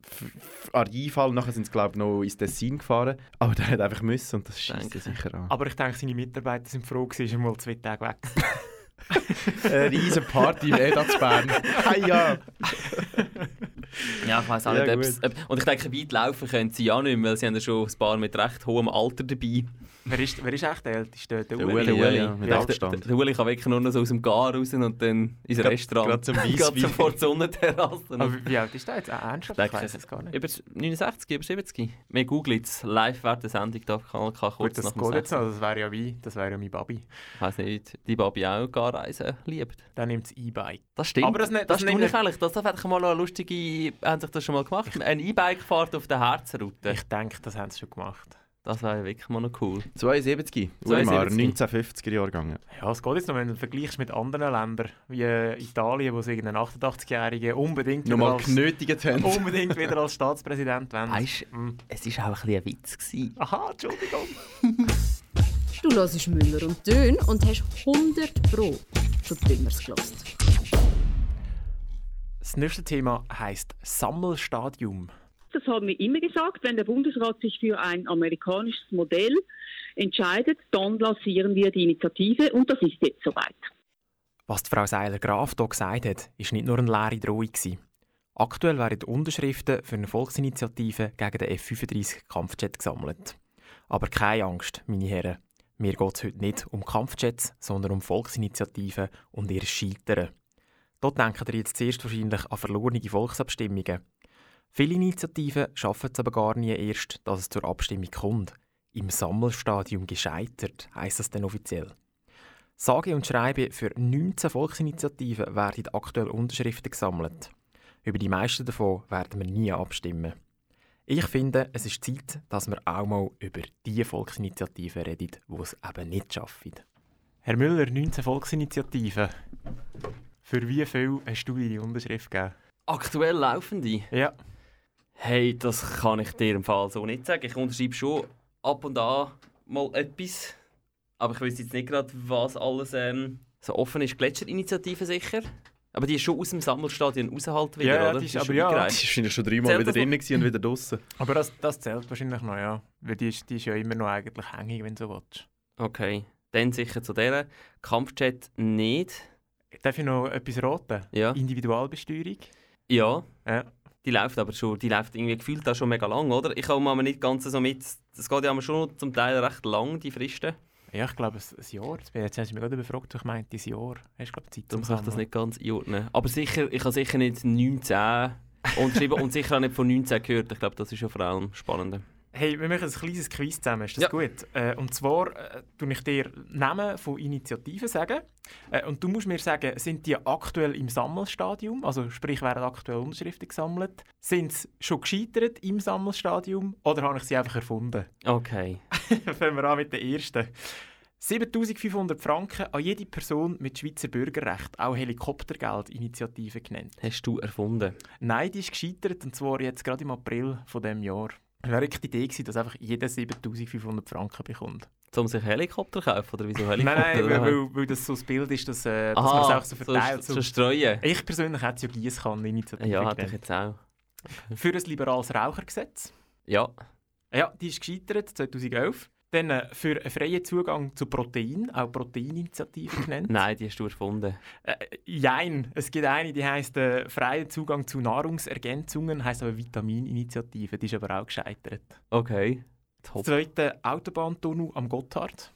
An Einfall, nachher sind sie, glaube ich, noch ins Tessin gefahren. Aber der hat einfach müssen und das schießt er sicher an. Aber ich denke, seine Mitarbeiter sind froh, ist er mal zwei Tage weg. Eine riesen Party im Eda zu Bern. hey, ja. Ja, ich weiß auch Ja, nicht. ob's- ob- Und ich denke, weit laufen können sie ja nicht mehr, weil sie haben ja schon ein paar mit recht hohem Alter dabei. Wer, ist, wer ist echt der Älteste? Der, Der Uli? Uli, ja, ja, mit Der- Abstand. Der, der Uli kann wirklich nur noch so aus dem Gar raus und dann ins Grad- Restaurant. grad zum Gerade Weisswein. sofort Sonnenterrasse. Aber wie, alt ist der jetzt? Ah, ernsthaft? Ich weiß es gar nicht. Über 69, über 70. Wir googeln es live während der Sendung, da kann, kann Gut, kurz das nach dem geht jetzt 6. noch. Das wäre ja wie, das wäre ja mein Babi. Ich weiss nicht, die Babi auch Garreisen liebt. Der nimmt das E-Bike. Das stimmt. Aber das ne- das das stimmt ich eigentlich. Das hätte ich mal eine lustige... Haben sich das schon mal gemacht? Eine E-Bike-Fahrt auf der Herzroute. Ich denke, das haben sie schon gemacht. Das wäre wirklich mal noch cool. 72, 72. Ulimar, 1950er Jahrgang. Ja, es geht jetzt noch, wenn du vergleichst mit anderen Ländern, wie äh, Italien, wo sie einen 88-Jährigen unbedingt, wieder als- unbedingt wieder als Staatspräsident wollen. Weißt Mm. es war auch ein bisschen ein Witz. Gewesen. Aha, Entschuldigung. Du hörst Müller und Dön und hast 100 Pro schon Dümmers gelassen. Das nächste Thema heisst Sammelstadium. Das haben wir immer gesagt, wenn der Bundesrat sich für ein amerikanisches Modell entscheidet, dann lancieren wir die Initiative und das ist jetzt soweit. Was Frau Seiler-Graf hier gesagt hat, war nicht nur eine leere Drohung. Aktuell werden die Unterschriften für eine Volksinitiative gegen den F-35 Kampfjet gesammelt. Aber keine Angst, meine Herren. Mir geht es heute nicht um Kampfjets, sondern um Volksinitiativen und ihr Scheitern. Dort denken ihr jetzt zuerst wahrscheinlich an verlorene Volksabstimmungen. Viele Initiativen schaffen es aber gar nie erst, dass es zur Abstimmung kommt. Im Sammelstadium gescheitert, heisst das dann offiziell. Sage und schreibe für 19 Volksinitiativen werden aktuell Unterschriften gesammelt. Über die meisten davon werden wir nie abstimmen. Ich finde, es ist Zeit, dass wir auch mal über die Volksinitiativen reden, die es eben nicht schaffen. Herr Müller, 19 Volksinitiativen. Für wie viel hast du deine Unterschrift gegeben? Aktuell laufende? Ja. Hey, das kann ich dir im Fall so nicht sagen. Ich unterschreibe schon ab und an mal etwas. Aber ich weiß jetzt nicht gerade, was alles ähm, so offen ist. Gletscherinitiative sicher. Aber die ist schon aus dem Sammelstadion rausgehalten wieder, Ja, ja, oder? die ist- schon aber ja. Das ist wahrscheinlich schon dreimal wieder drinnen und wieder draußen. Aber das, das zählt wahrscheinlich noch, ja. Weil die ist, die ist ja immer noch eigentlich hängig, wenn du so willst. Okay, dann sicher zu dieser. Kampfjet nicht. Darf ich noch etwas raten? Ja. Individualbesteuerung? Ja. Ja. Die läuft aber schon, die läuft irgendwie gefühlt auch schon mega lang, oder? Ich komme aber nicht ganz so mit. Das geht ja schon zum Teil recht lang, die Fristen. Ja, ich glaube, ein, Jahr. Jetzt, hast du mich gerade befragt, ich meinte, ein Jahr. Hast du, glaube Zeit Darum kann ich das nicht ganz einordnen. Aber sicher, ich habe sicher nicht 19 unterschrieben und sicher auch nicht von 19 gehört. Ich glaube, das ist ja vor allem spannend. Hey, wir machen ein kleines Quiz zusammen, ist das Ja. gut? Äh, und zwar äh, tue ich dir Namen von Initiativen sagen. Äh, und du musst mir sagen, sind die aktuell im Sammelstadium? Also sprich, werden aktuell Unterschriften gesammelt? Sind sie schon gescheitert im Sammelstadium? Oder habe ich sie einfach erfunden? Okay. Fangen wir an mit der ersten. 7500 Franken an jede Person mit Schweizer Bürgerrecht, auch Helikoptergeld-Initiative genannt. Hast du erfunden? Nein, die ist gescheitert, und zwar jetzt gerade im April von dem Jahr. Es wäre wirklich die Idee gewesen, dass einfach jeder 7500 Franken bekommt. Um sich Helikopter zu kaufen? Oder wieso Nein, Helikopter? nein, weil, weil, weil das so das Bild ist, dass, äh, dass man es auch so so verteilt. st- so streuen. Ich persönlich hätte es ja Giesskannen-Initiative Ja, hätte ich jetzt auch. Für ein liberales Rauchergesetz. Ja. Ja, die ist gescheitert, 2011. Dann äh, für einen freien Zugang zu Protein, auch Proteininitiative genannt. Nein, die hast du erfunden. Äh, jein, es gibt eine, die heißt äh, freien Zugang zu Nahrungsergänzungen, heißt aber Vitamininitiative, die ist aber auch gescheitert. Okay. Top. Zweite Autobahntunnel am Gotthard.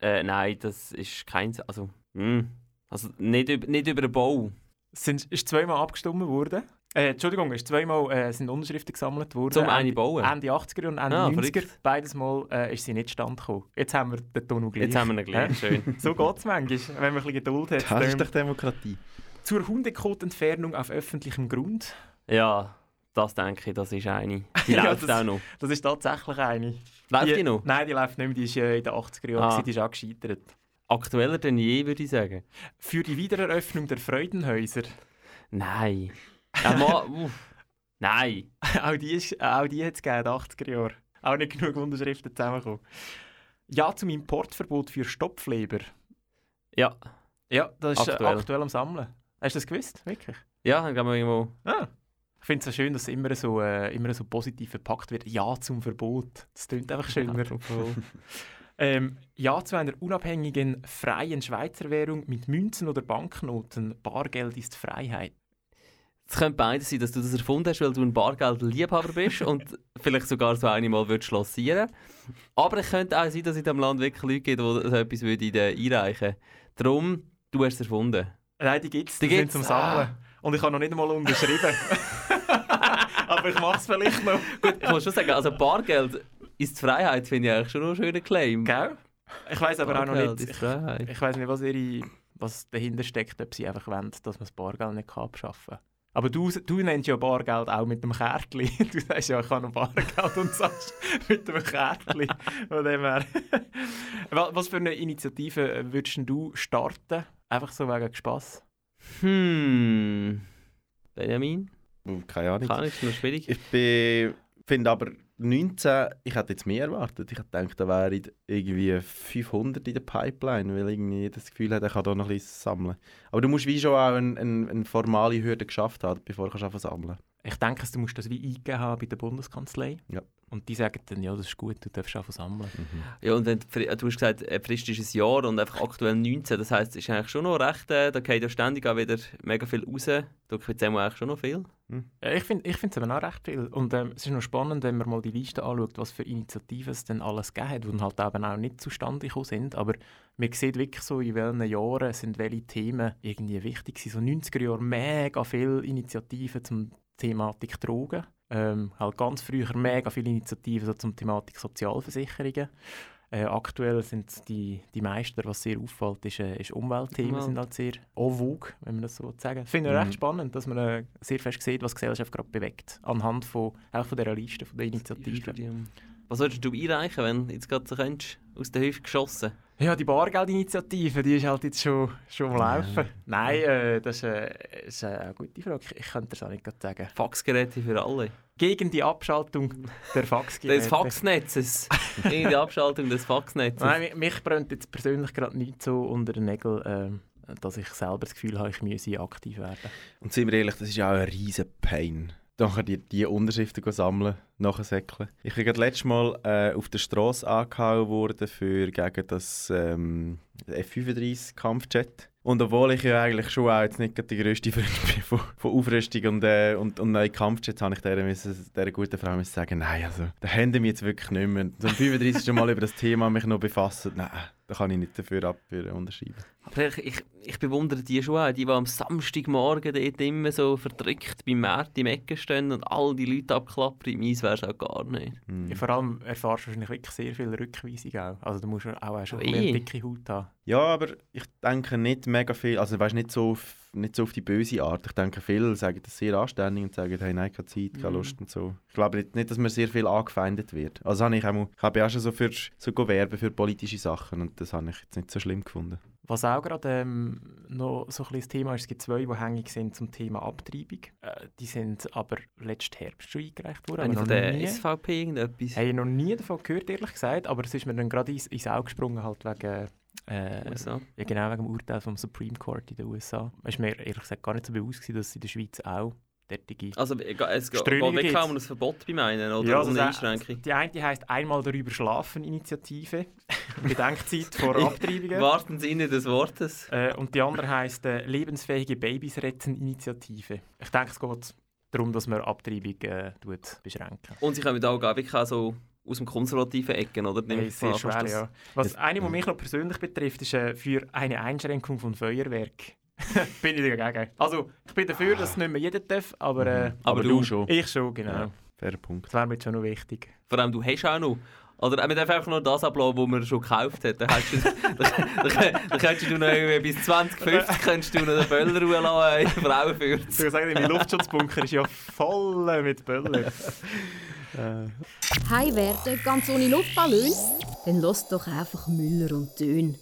Äh, nein, das ist kein... Also, hm. also nicht, über, nicht über den Bau. Es sind, ist zweimal abgestimmt worden. Äh, Entschuldigung, ist zweimal äh, sind Unterschriften gesammelt worden. Zum eine Ende, bauen? Ende 80er und Ende Ah, 90er. verrückt. Beides Mal äh, ist sie nicht stand gekommen. Jetzt haben wir den Tunnel gleich. Jetzt haben wir ihn gleich, schön. so geht es manchmal, wenn man ein bisschen Geduld hat. Das ist Ähm, doch Demokratie. Zur Hundekotentfernung auf öffentlichem Grund. Ja, das denke ich, das ist eine. Die Ja, läuft das- auch noch. Das ist tatsächlich eine. Läuft die noch? Nein, die läuft nicht mehr. Die ist äh, in den 80er Jahren, Ah. die ist auch gescheitert. Aktueller denn je, würde ich sagen. Für die Wiedereröffnung der Freudenhäuser. Nein. Ja, ma, uff. Nein. auch die, ist- auch die hat es gegeben in den 80er Jahren. Auch nicht genug Unterschriften zusammengekommen. Ja zum Importverbot für Stopfleber. Ja. Ja, das ist aktuell, Aktuell. äh, aktuell am Sammeln. Hast du das gewusst? Wirklich? Ja, dann gehen wir irgendwo... Ah. Ich finde es so schön, dass es immer so, äh, immer so positiv verpackt wird. Ja zum Verbot. Das klingt einfach schöner. ähm, ja zu einer unabhängigen, freien Schweizer Währung mit Münzen oder Banknoten. Bargeld ist Freiheit. Es könnte beides sein, dass du das erfunden hast, weil du ein Bargeld-Liebhaber bist und vielleicht sogar so eine mal würdest lancieren Aber es könnte auch sein, dass in diesem Land wirklich Leute gibt, die so etwas würden, einreichen würden. Darum, du hast es erfunden. Nein, die gibt es. Die Die, sind zum Sammeln. Und ich habe noch nicht einmal unterschrieben. Aber ich mache es vielleicht noch. Gut, ich muss schon sagen, also Bargeld ist die Freiheit, finde ich eigentlich schon noch ein schöner Claim. Gell? Ich weiß aber auch noch Bargeld nicht. Ich, ich weiß nicht, was, ihre, was dahinter steckt, ob sie einfach wollen, dass man das Bargeld nicht abschaffen kann. Aber du, du nennst ja Bargeld auch mit dem Kärtchen. Du sagst ja, ich habe noch Bargeld und sagst mit dem Kärtchen. Von dem her. Wa- Was für eine Initiative äh, würdest du starten? Einfach so wegen Spass? Hm. Benjamin? Keine Ahnung. Kann ich, ist noch schwierig. Ich finde aber 19, ich hätte jetzt mehr erwartet. Ich hätte gedacht, da wären irgendwie 500 in der Pipeline, weil irgendwie das Gefühl hat, ich kann da noch ein bisschen sammeln. Aber du musst wie schon auch eine, eine, eine formale Hürde geschafft haben, bevor du kannst anfangen sammeln Ich denke, du musst das wie eingegeben haben bei der Bundeskanzlei. Ja. Und die sagen dann, ja, das ist gut, du darfst einfach sammeln. Ja, und wenn, die du hast gesagt, eine Frist ist ein Jahr und einfach aktuell 19. Das heisst, es ist eigentlich schon noch recht, äh, da geht ja ständig auch wieder mega viel raus. Da gibt es eigentlich schon noch viel. Ja, ich finde es eben auch recht viel. Und ähm, es ist noch spannend, wenn man mal die Liste anschaut, was für Initiativen es denn alles gegeben hat, die dann halt eben auch nicht zustande gekommen sind. Aber man sieht wirklich so, in welchen Jahren sind welche Themen irgendwie wichtig sind. So 90er Jahre mega viele Initiativen zum Thematik Drogen. Ähm, halt ganz früher mega viele Initiativen so zum Thematik Sozialversicherungen. Äh, aktuell sind die, die meisten, was sehr auffällt, ist, äh, ist Umweltthemen, Umwelt. sind halt sehr vogue, wenn man das so sagen Ich finde es Mhm. recht spannend, dass man äh, sehr fest sieht, was die Gesellschaft gerade bewegt, anhand von, auch von dieser Liste, von der Initiativen. Was solltest du einreichen, wenn du jetzt gerade so könntest, aus der Hüfte geschossen? Ja, die Bargeldinitiative, die ist halt jetzt schon, schon am Laufen. Nein, äh, das ist, äh, ist eine gute Frage. Ich, ich könnte es auch nicht gerade sagen. Faxgeräte für alle. Gegen die Abschaltung der Faxgeräte. Des Faxnetzes. Gegen die Abschaltung des Faxnetzes. Nein, mi- mich brennt jetzt persönlich gerade nicht so unter den Nägeln, ähm, dass ich selber das Gefühl habe, ich müsse aktiv werden. Und sind wir ehrlich, das ist ja auch ein riesen Pain. Nachher die, die Unterschriften sammeln, nachher säckeln. Ich bin gerade letztes Mal äh, auf der Straße angehauen worden für gegen das ähm, F-35 Kampfjet. Und obwohl ich ja eigentlich schon auch jetzt nicht der grösste Freund bin von, von Aufrüstung und, äh, und, und neuen Kampfjets, habe ich dieser, müssen, dieser guten Frau müssen sagen, nein, also, da haben wir jetzt wirklich nicht mehr. Am 35. schon mal über das Thema mich noch befasst, nein, da kann ich nicht dafür ab für unterschreiben. Aber ich, ich, ich bewundere die schon auch, die, die am Samstagmorgen dort immer so verdrückt beim Markt im Ecken stehen und all die Leute abklappern. Meins wäre es auch gar nicht. Hm. Ja, vor allem erfahrst du wahrscheinlich wirklich sehr viel Rückweisung auch. Also du musst auch, auch schon ein eine dicke Haut haben. Ja, aber ich denke nicht mega viel, also weißt, nicht, so auf, nicht so auf die böse Art. Ich denke, viele sagen das sehr anständig und sagen, hey, nein, keine Zeit, keine Mhm. Lust und so. Ich glaube nicht, nicht, dass man sehr viel angefeindet wird. Also habe ich, auch ich habe ja auch schon so für so werben für politische Sachen und das habe ich jetzt nicht so schlimm gefunden. Was auch gerade ähm, noch so ein Thema ist, es gibt zwei, die hängig sind zum Thema Abtreibung. Äh, die sind aber letzten Herbst schon eingereicht worden. Aber von der nie. SVP irgendetwas. Habe ich noch nie davon gehört, ehrlich gesagt, aber es ist mir dann gerade ins, ins Auge gesprungen, halt wegen, äh, USA. ja, genau wegen dem Urteil vom Supreme Court in den USA. Es war mir ehrlich gesagt gar nicht so bewusst, gewesen, dass es in der Schweiz auch derartige Also es geht es geht Strömungen wirklich um ein Verbot bei meinen, oder? Ja, um also eine Einschränkung. Die eine heisst «Einmal darüber schlafen» Initiative, Bedenkzeit vor Abtreibungen. wahrsten Sinne des Wortes. Äh, und die andere heisst äh, «Lebensfähige Babys retten Initiative». Ich denke, es geht darum, dass man Abtreibung äh, beschränken. Und sie kommen da auch wirklich auch so aus dem konservativen Ecken, oder? Hey, sehr schwer, das- ja. Was eine, was mich noch persönlich betrifft, ist äh, für eine Einschränkung von Feuerwerk. bin ich dagegen. Also, ich bin dafür, dass es nicht mehr jeder darf, aber, äh, Mhm. Aber du schon. Ich schon, genau. Ja, fairer Punkt. Das wäre mir jetzt schon noch wichtig. Vor allem, du hast auch noch. Oder man darf einfach nur das ablassen, was man schon gekauft hat. Dann, hast du, dann, könntest du noch irgendwie bis 2050 könntest du noch den Böller ruhen in Frauenfürz. Ich würde sagen, mein Luftschutzbunker ist ja voll mit Böllern. Heim werden, ganz ohne Luftballon? Dann lass doch einfach Müller und Dön.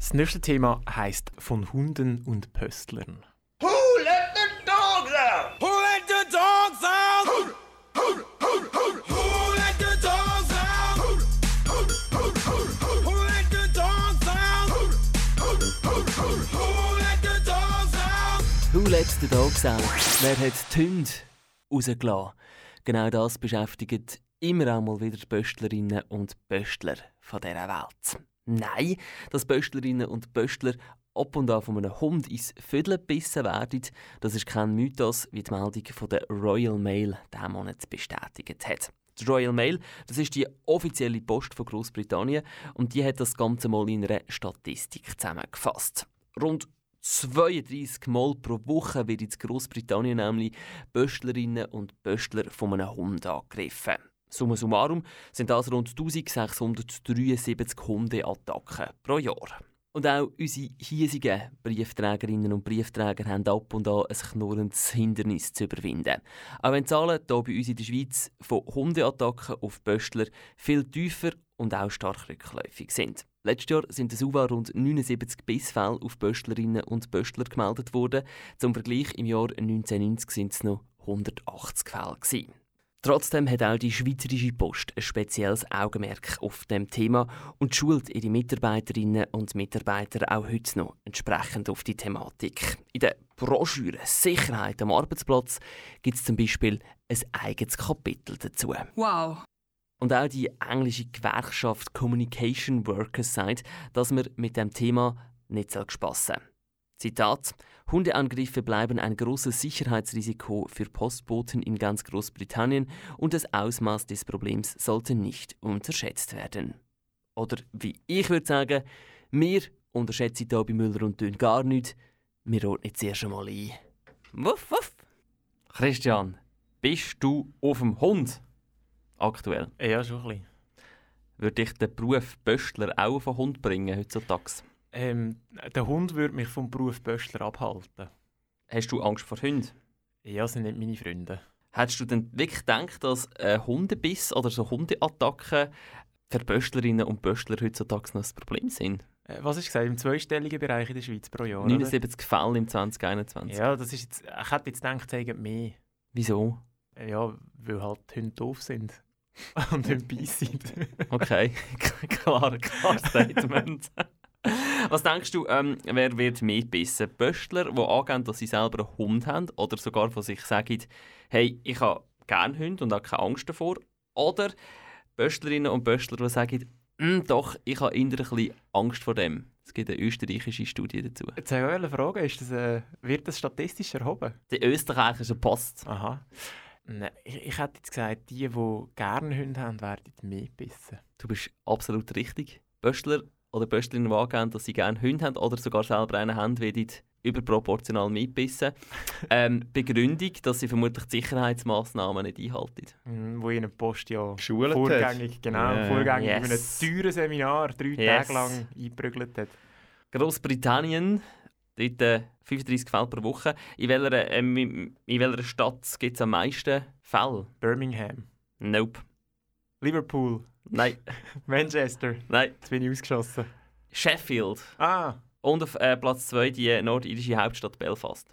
Das nächste Thema heisst «Von Hunden und Pöstlern». Who let the dogs out? Who let the dogs out? Who, who, who, who, who let the dogs out? Who, who, who, who, who let the dogs out? Who, who, who, who, who let the dogs out? Who let the dogs out? Wer hat die Hunde rausgelassen? Genau das beschäftigt immer auch mal wieder die Pöstlerinnen und Pöstler von dieser Welt. Nein, dass Pöstlerinnen und Pöstler ab und an von einem Hund ins Vödel gebissen werden, das ist kein Mythos, wie die Meldung von der Royal Mail diesen Monat bestätigt hat. Die Royal Mail, das ist die offizielle Post von Großbritannien und die hat das Ganze mal in einer Statistik zusammengefasst. Rund 32 Mal pro Woche wird in Großbritannien nämlich Pöstlerinnen und Pöstler von einem Hund angegriffen. Summa summarum sind das rund 1673 Hundeattacken pro Jahr. Und auch unsere hiesigen Briefträgerinnen und Briefträger haben ab und an ein knurrendes Hindernis zu überwinden. Auch wenn die Zahlen hier bei uns in der Schweiz von Hundeattacken auf Pöstler viel tiefer und auch stark rückläufig sind. Letztes Jahr sind in Suva rund 79 Bissfälle auf Pöstlerinnen und Pöstler gemeldet worden. Zum Vergleich im Jahr 1990 sind es noch 180 Fälle. Gewesen. Trotzdem hat auch die Schweizerische Post ein spezielles Augenmerk auf dem Thema und schult ihre Mitarbeiterinnen und Mitarbeiter auch heute noch entsprechend auf die Thematik. In der Broschüre Sicherheit am Arbeitsplatz gibt es zum Beispiel ein eigenes Kapitel dazu. Wow. Und auch die englische Gewerkschaft Communication Workers sagt, dass man mit dem Thema nicht spassen soll. Zitat: Hundeangriffe bleiben ein großes Sicherheitsrisiko für Postboten in ganz Großbritannien und das Ausmaß des Problems sollte nicht unterschätzt werden. Oder wie ich würde sagen, wir unterschätzen hier bei Müller und Dünn gar nicht, wir ordnen zuerst einmal ein. Wuff, wuff. Christian, bist du auf dem Hund? Aktuell. Ja, schon ein bisschen. Würde dich der Beruf Böstler auch auf den Hund bringen heutzutage? Ähm, der Hund würde mich vom Beruf Böstler abhalten. Hast du Angst vor Hunden? Ja, sind nicht meine Freunde. Hättest du denn wirklich gedacht, dass ein Hundebiss oder so Hundeattacken für Böstlerinnen und Böstler heutzutage noch ein Problem sind? Äh, was ist gesagt? Im zweistelligen Bereich in der Schweiz pro Jahr? oder? 79 Fälle im 2021. Ja, das ist jetzt, ich hätte jetzt gedacht, es mehr. Wieso? Ja, weil halt Hunde doof sind. Und Hunde beißen. Okay, klar, klar Statement. Was denkst du, ähm, wer wird mehr bissen? Böstler, die angeben, dass sie selber einen Hund haben oder sogar von sich sagen, hey, ich habe gerne Hunde und habe keine Angst davor? Oder Böstlerinnen und Böstler, die sagen, «Mm, doch, ich habe eher ein bisschen Angst vor dem. Es gibt eine österreichische Studie dazu. Jetzt habe ich eine Frage, ist das, äh, wird das statistisch erhoben? Die österreichische Post. Aha. Nein, ich, ich hätte jetzt gesagt, die, die gerne Hunde haben, werden mehr bissen. Du bist absolut richtig. Böstler oder Böstlerinnen, die angeben, dass sie gerne Hunde haben oder sogar selber einen haben, werden überproportional mitbissen. ähm, Begründung, dass sie vermutlich die Sicherheitsmaßnahmen nicht einhalten. Mhm, wo ihnen Post ja Geschult vorgängig, hat. genau, Ja. vorgängig Yes. in einem teuren Seminar drei Yes. Tage lang eingeprügelt hat. Großbritannien, dort äh, 35 Fälle pro Woche. In welcher, in in welcher Stadt gibt es am meisten Fälle? Birmingham, Nope. Liverpool, Nein. Manchester. Nein. Jetzt bin ich ausgeschossen. Sheffield. Ah, Und auf äh, Platz 2 die nordirische Hauptstadt Belfast.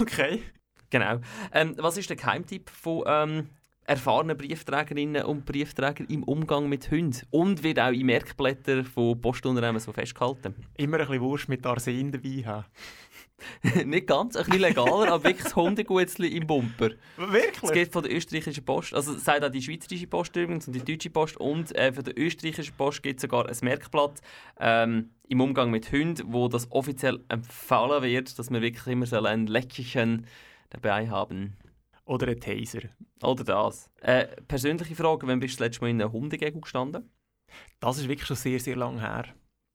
okay. Genau. Ähm, was ist der Geheimtipp von ähm, erfahrenen Briefträgerinnen und Briefträgern im Umgang mit Hunden? Und wird auch in Merkblättern von Postunternehmen so festgehalten? Immer ein bisschen Wurst mit Arsen dabei haben. Nicht ganz, ein bisschen legaler, aber wirklich das Hundegutzli im Bumper. Es Wirklich? geht von der österreichischen Post, also es sagt auch die schweizerische Post übrigens und die deutsche Post und äh, von der österreichischen Post gibt es sogar ein Merkblatt ähm, im Umgang mit Hunden, wo das offiziell empfohlen wird, dass wir wirklich immer so ein Leckerchen dabei haben. Oder ein Taser. Oder das. Äh, persönliche Frage, wann bist du das letzte Mal in einer Hundegegend gestanden? Das ist wirklich schon sehr, sehr lange her.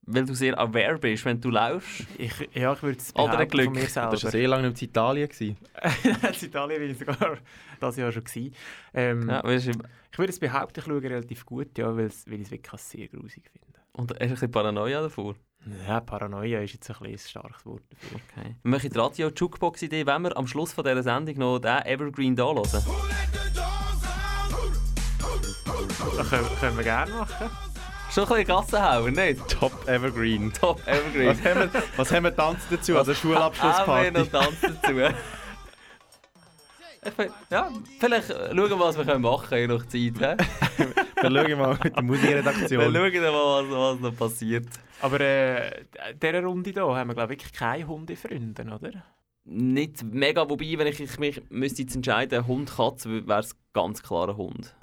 Weil du sehr aware bist, wenn du laufst. Ich, ja, ich würde es Oder Glück. von mir Du selber. warst sehr lange nicht in Italien. In Italien bin ich sogar das Jahr schon gewesen. Ähm, Ja, weißt du, Ich würde es behaupten, ich schaue relativ gut, ja, weil ich es wirklich sehr grusig finde. und hast du ein bisschen Paranoia davor? Ja, Paranoia ist jetzt ein, bisschen ein starkes Wort dafür. Okay. Wir machen die Radio-Jukebox-Idee, wenn wir am Schluss von dieser Sendung noch den Evergreen da hören. Das können, können wir gerne machen. Schon ein bisschen Gassenhauer, nicht? Top Evergreen. Top Evergreen. Was haben wir, was haben wir tanzen dazu? Also Haben wir Schulabschlussparty. noch Tanz dazu? Ich ja, vielleicht schauen wir, was wir machen können, je nach Zeit. hä? Wir schauen mal mit der Wir Musikredaktion. schauen mal, was, was noch passiert. Aber äh, in dieser Runde hier haben wir, glaube ich, wirklich keine Hundefreunde, oder? Nicht mega, wobei, wenn ich, ich mich müsste jetzt entscheiden, Hund, Katze, wäre es ganz klar ein Hund.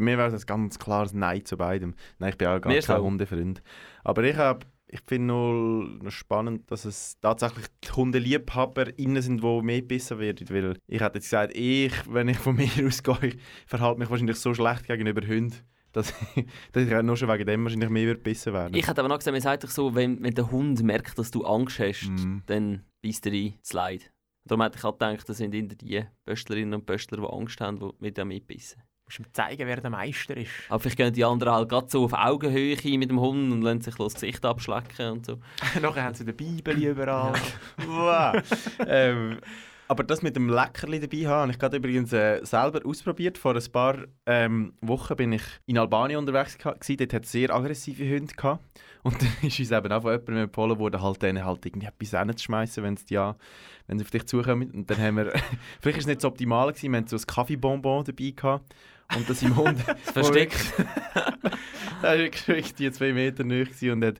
Mir wäre es ein ganz klares Nein zu beidem. Nein, ich bin auch gar Mir kein so. Hundefreund. Aber ich, hab- ich finde nur spannend, dass es tatsächlich die HundeliebhaberInnen sind, die mehr gebissen werden. Weil ich hätte jetzt gesagt, ich, wenn ich von mir ausgehe, verhalte mich wahrscheinlich so schlecht gegenüber Hunden, dass ich, dass ich nur schon wegen dem wahrscheinlich mehr gebissen werden. Ich hätte aber noch gesagt, man sagt doch so, wenn, wenn der Hund merkt, dass du Angst hast, Mhm. dann beißt er rein, das Leid. Darum hätte ich auch gedacht, das sind die Pöstlerinnen und Pöstler, die Angst haben, die mit dem mitbissen. Musst ihm zeigen, wer der Meister ist. Aber vielleicht gehen die anderen halt gerade so auf Augenhöhe mit dem Hund und lassen sich das Gesicht abschlecken und so. Nachher haben sie die Bibel überall. Wow. ähm, aber das mit dem Leckerli dabei haben, habe ich gerade übrigens äh, selber ausprobiert. Vor ein paar ähm, Wochen bin ich in Albanien unterwegs gewesen. Dort hat es sehr aggressive Hunde gehabt. Und dann ist uns eben auch von jemandem empfohlen worden, halt denen halt irgendwie etwas hinzuschmeissen, wenn sie ja, wenn sie auf dich zukommen. Und dann haben wir, vielleicht ist es nicht so optimal gewesen, wir haben so ein Kaffeebonbon dabei gehabt. Und das im Hund Versteckt. er war wirklich die zwei Meter nahe gewesen und hat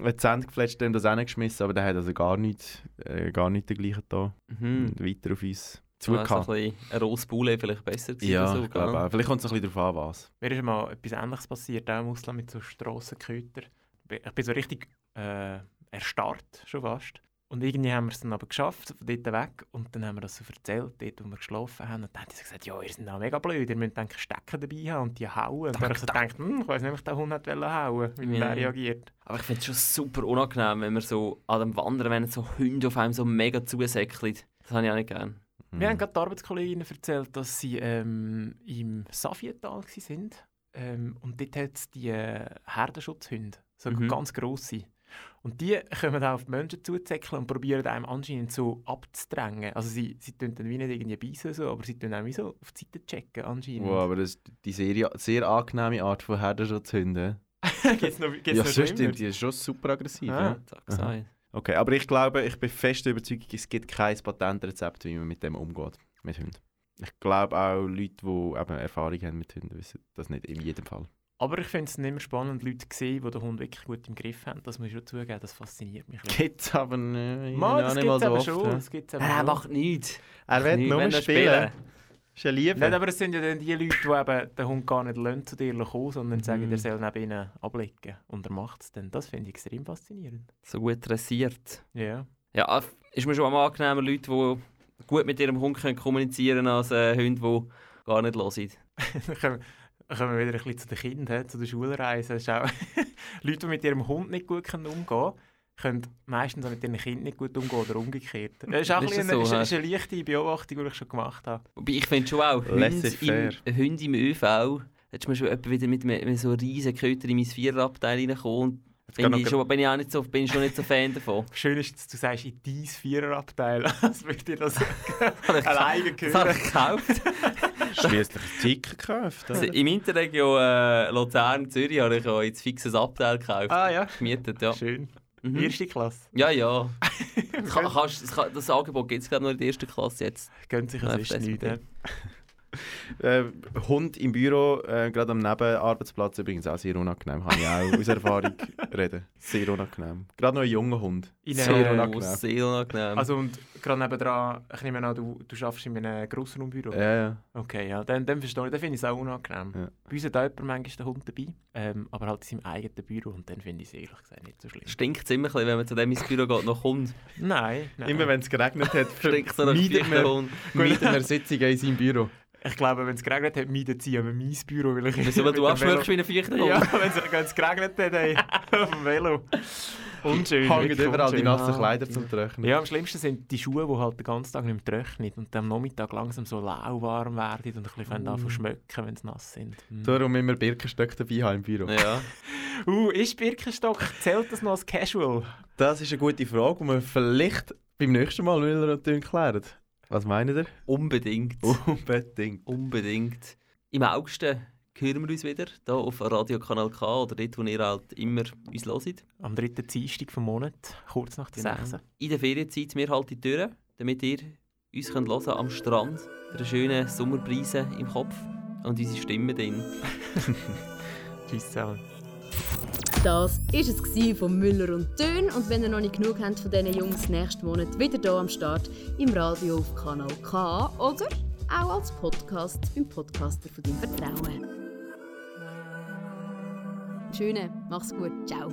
hat die Zähne gefletscht, dem das hingeschmissen, aber der hat also gar nichts, äh, gar nichts dergleichen da. Mhm. Und weiter auf uns ein zugehauen. bisschen ein Rosbulle vielleicht besser gewesen Ja, so, ich glaube auch. Vielleicht kommt es ein bisschen darauf an, was. Mir ist mal etwas Ähnliches passiert, auch im Ausland mit so Strassenkötern. Ich bin so richtig äh, erstarrt, schon fast. Und irgendwie haben wir es dann aber geschafft, von dort weg. Und dann haben wir das so erzählt, dort, wo wir geschlafen haben. Und dann haben sie gesagt, ja, ihr seid auch mega blöd, ihr müsst eigentlich Stecken dabei haben und die hauen. Und dann habe ich so gedacht, hm, ich weiß nicht, ob ich den Hund nicht hauen wie Ja. der reagiert. Aber ich finde es schon super unangenehm, wenn man so an dem Wandern, wenn so Hunde auf einem so mega zusäckeln. Das habe ich auch nicht gern. Wir haben gerade die Arbeitskolleginnen erzählt, dass sie ähm, im Safietal waren. Ähm, und dort hat es die äh, Herdenschutzhunde, so Mhm. ganz grosse. Und die kommen auch auf die Menschen zuzäckeln und probieren einem anscheinend so abzudrängen. Also sie, sie tun dann wie nicht irgendwie beißen, so, aber sie tun auch wie so auf die Seite checken anscheinend. Wow, aber das ist die sehr, sehr angenehme Art von Herdenschutzhunden. Gibt's noch, gibt's ja, noch sonst sind die schon super aggressiv. Ah, ja. Okay, aber ich glaube, ich bin fest der Überzeugung, es gibt kein Patentrezept, wie man mit dem umgeht, mit Hunden. Ich glaube auch Leute, die eben Erfahrung haben mit Hunden, wissen das nicht in jedem Fall. Aber ich finde es immer spannend, Leute zu sehen, die den Hund wirklich gut im Griff haben. Das muss ich schon zugeben, das fasziniert mich. Gibt es aber nicht, Mal, ja das nicht gibt's mal so aber oft. schon. ja. Das gibt's aber Er macht nichts. Er will Nicht, nur er spielen. Ist ja Liebe. Nicht, aber es sind ja dann die Leute, die eben den Hund gar nicht lassen, zu dir kommen, sondern sagen, Mhm. der soll neben ihnen ablegen. Und er macht es dann. Das finde ich extrem faszinierend. So gut dressiert. Ja. Ja, f- ist mir schon am angenehmer, Leute, die gut mit ihrem Hund können kommunizieren können, als äh, Hunde, die gar nicht hören. dann kommen wir wieder ein bisschen zu den Kindern, zu den Schulreisen. Ist auch Leute, die mit ihrem Hund nicht gut umgehen können, können meistens auch mit ihren Kindern nicht gut umgehen oder umgekehrt. Das ist auch ein Ist bisschen das eine, so, ist, ist eine leichte Beobachtung, die ich schon gemacht habe. Wobei ich finde schon auch, Hunde im. Hunde im ÖV, ist mir schon jemand wieder mit, mit, so riesen Kötern in mein Viererabteil geht Finde ich schon, bin ich auch nicht so, bin ich schon nicht so Fan davon. Schön ist, dass du sagst, in dein Viererabteil. Als würde dir das alleine Das habe gehören. ich gekauft. Schließlich ein Ticket gekauft. Also? Im Interregio äh, Luzern, Zürich habe ich auch jetzt fixes Abteil gekauft. Ah ja, Gemietet, ja. schön. Mhm. Erste Klasse. Ja, ja. Kann, kannst, das, kann, das Angebot gibt es glaube nur in der ersten Klasse jetzt. Gönnt sich das nicht. Äh, Hund im Büro, äh, gerade am Nebenarbeitsplatz übrigens auch sehr unangenehm. Kann ich auch aus Erfahrung reden. Sehr unangenehm. Gerade noch ein junger Hund. In Sehr einer- unangenehm. Sehr unangenehm. Also und gerade nebendran, ich nehme an, du, du arbeitest in einem Grossraumbüro. Ja, ja. Okay, ja, dann, dann verstehe ich, dann finde ich es auch unangenehm. Ja. Bei uns hat auch jemand manchmal den Hund dabei, ähm, aber halt in seinem eigenen Büro und dann finde ich es ehrlich gesagt nicht so schlimm. Stinkt ziemlich, wenn man zu dem ins Büro geht, noch Hund. Nein, nein. Immer wenn es geregnet hat, Stinkt meidet geflüchteten man, Hund. meidet man Sitzungen in seinem Büro. Ich glaube, wenn es geregnet hat, meidet sie aber mein Büro, weil ich... Wieso, weil du abschmürkst wie ein Hund? Ja, wenn es geregnet hat, ey, auf dem Velo. Unschön. Hängen wirklich überall die nassen Ah, Kleider zum Trocknen. Ja, am schlimmsten sind die Schuhe, die halt den ganzen Tag nicht mehr trocknen und am Nachmittag langsam so lauwarm werden und ein bisschen mm. anfangen schmecken, wenn sie nass sind. Mm. Darum immer Birkenstöcke dabei haben im Büro. Ja. Uh, ist Birkenstock, zählt das noch als Casual? Das ist eine gute Frage, die wir vielleicht beim nächsten Mal Dünn klären. Was meint ihr? Unbedingt. Unbedingt. Unbedingt. Im August hören wir uns wieder, hier auf Radio Kanal K oder dort, wo ihr halt immer uns hört. Am dritten Dienstag vom Monat, kurz nach der Genau. 6. In der Ferienzeit wir halt die Türen, damit ihr uns könnt hören am Strand, mit einer schönen Sommerbrise im Kopf und unsere Stimme drin. Tschüss zusammen. Das war es von Müller und Tön. Und wenn ihr noch nicht genug habt von diesen Jungs, nächsten Monat wieder hier am Start im Radio auf Kanal K oder auch als Podcast beim Podcaster von deinem Vertrauen. Schöne, mach's gut, ciao.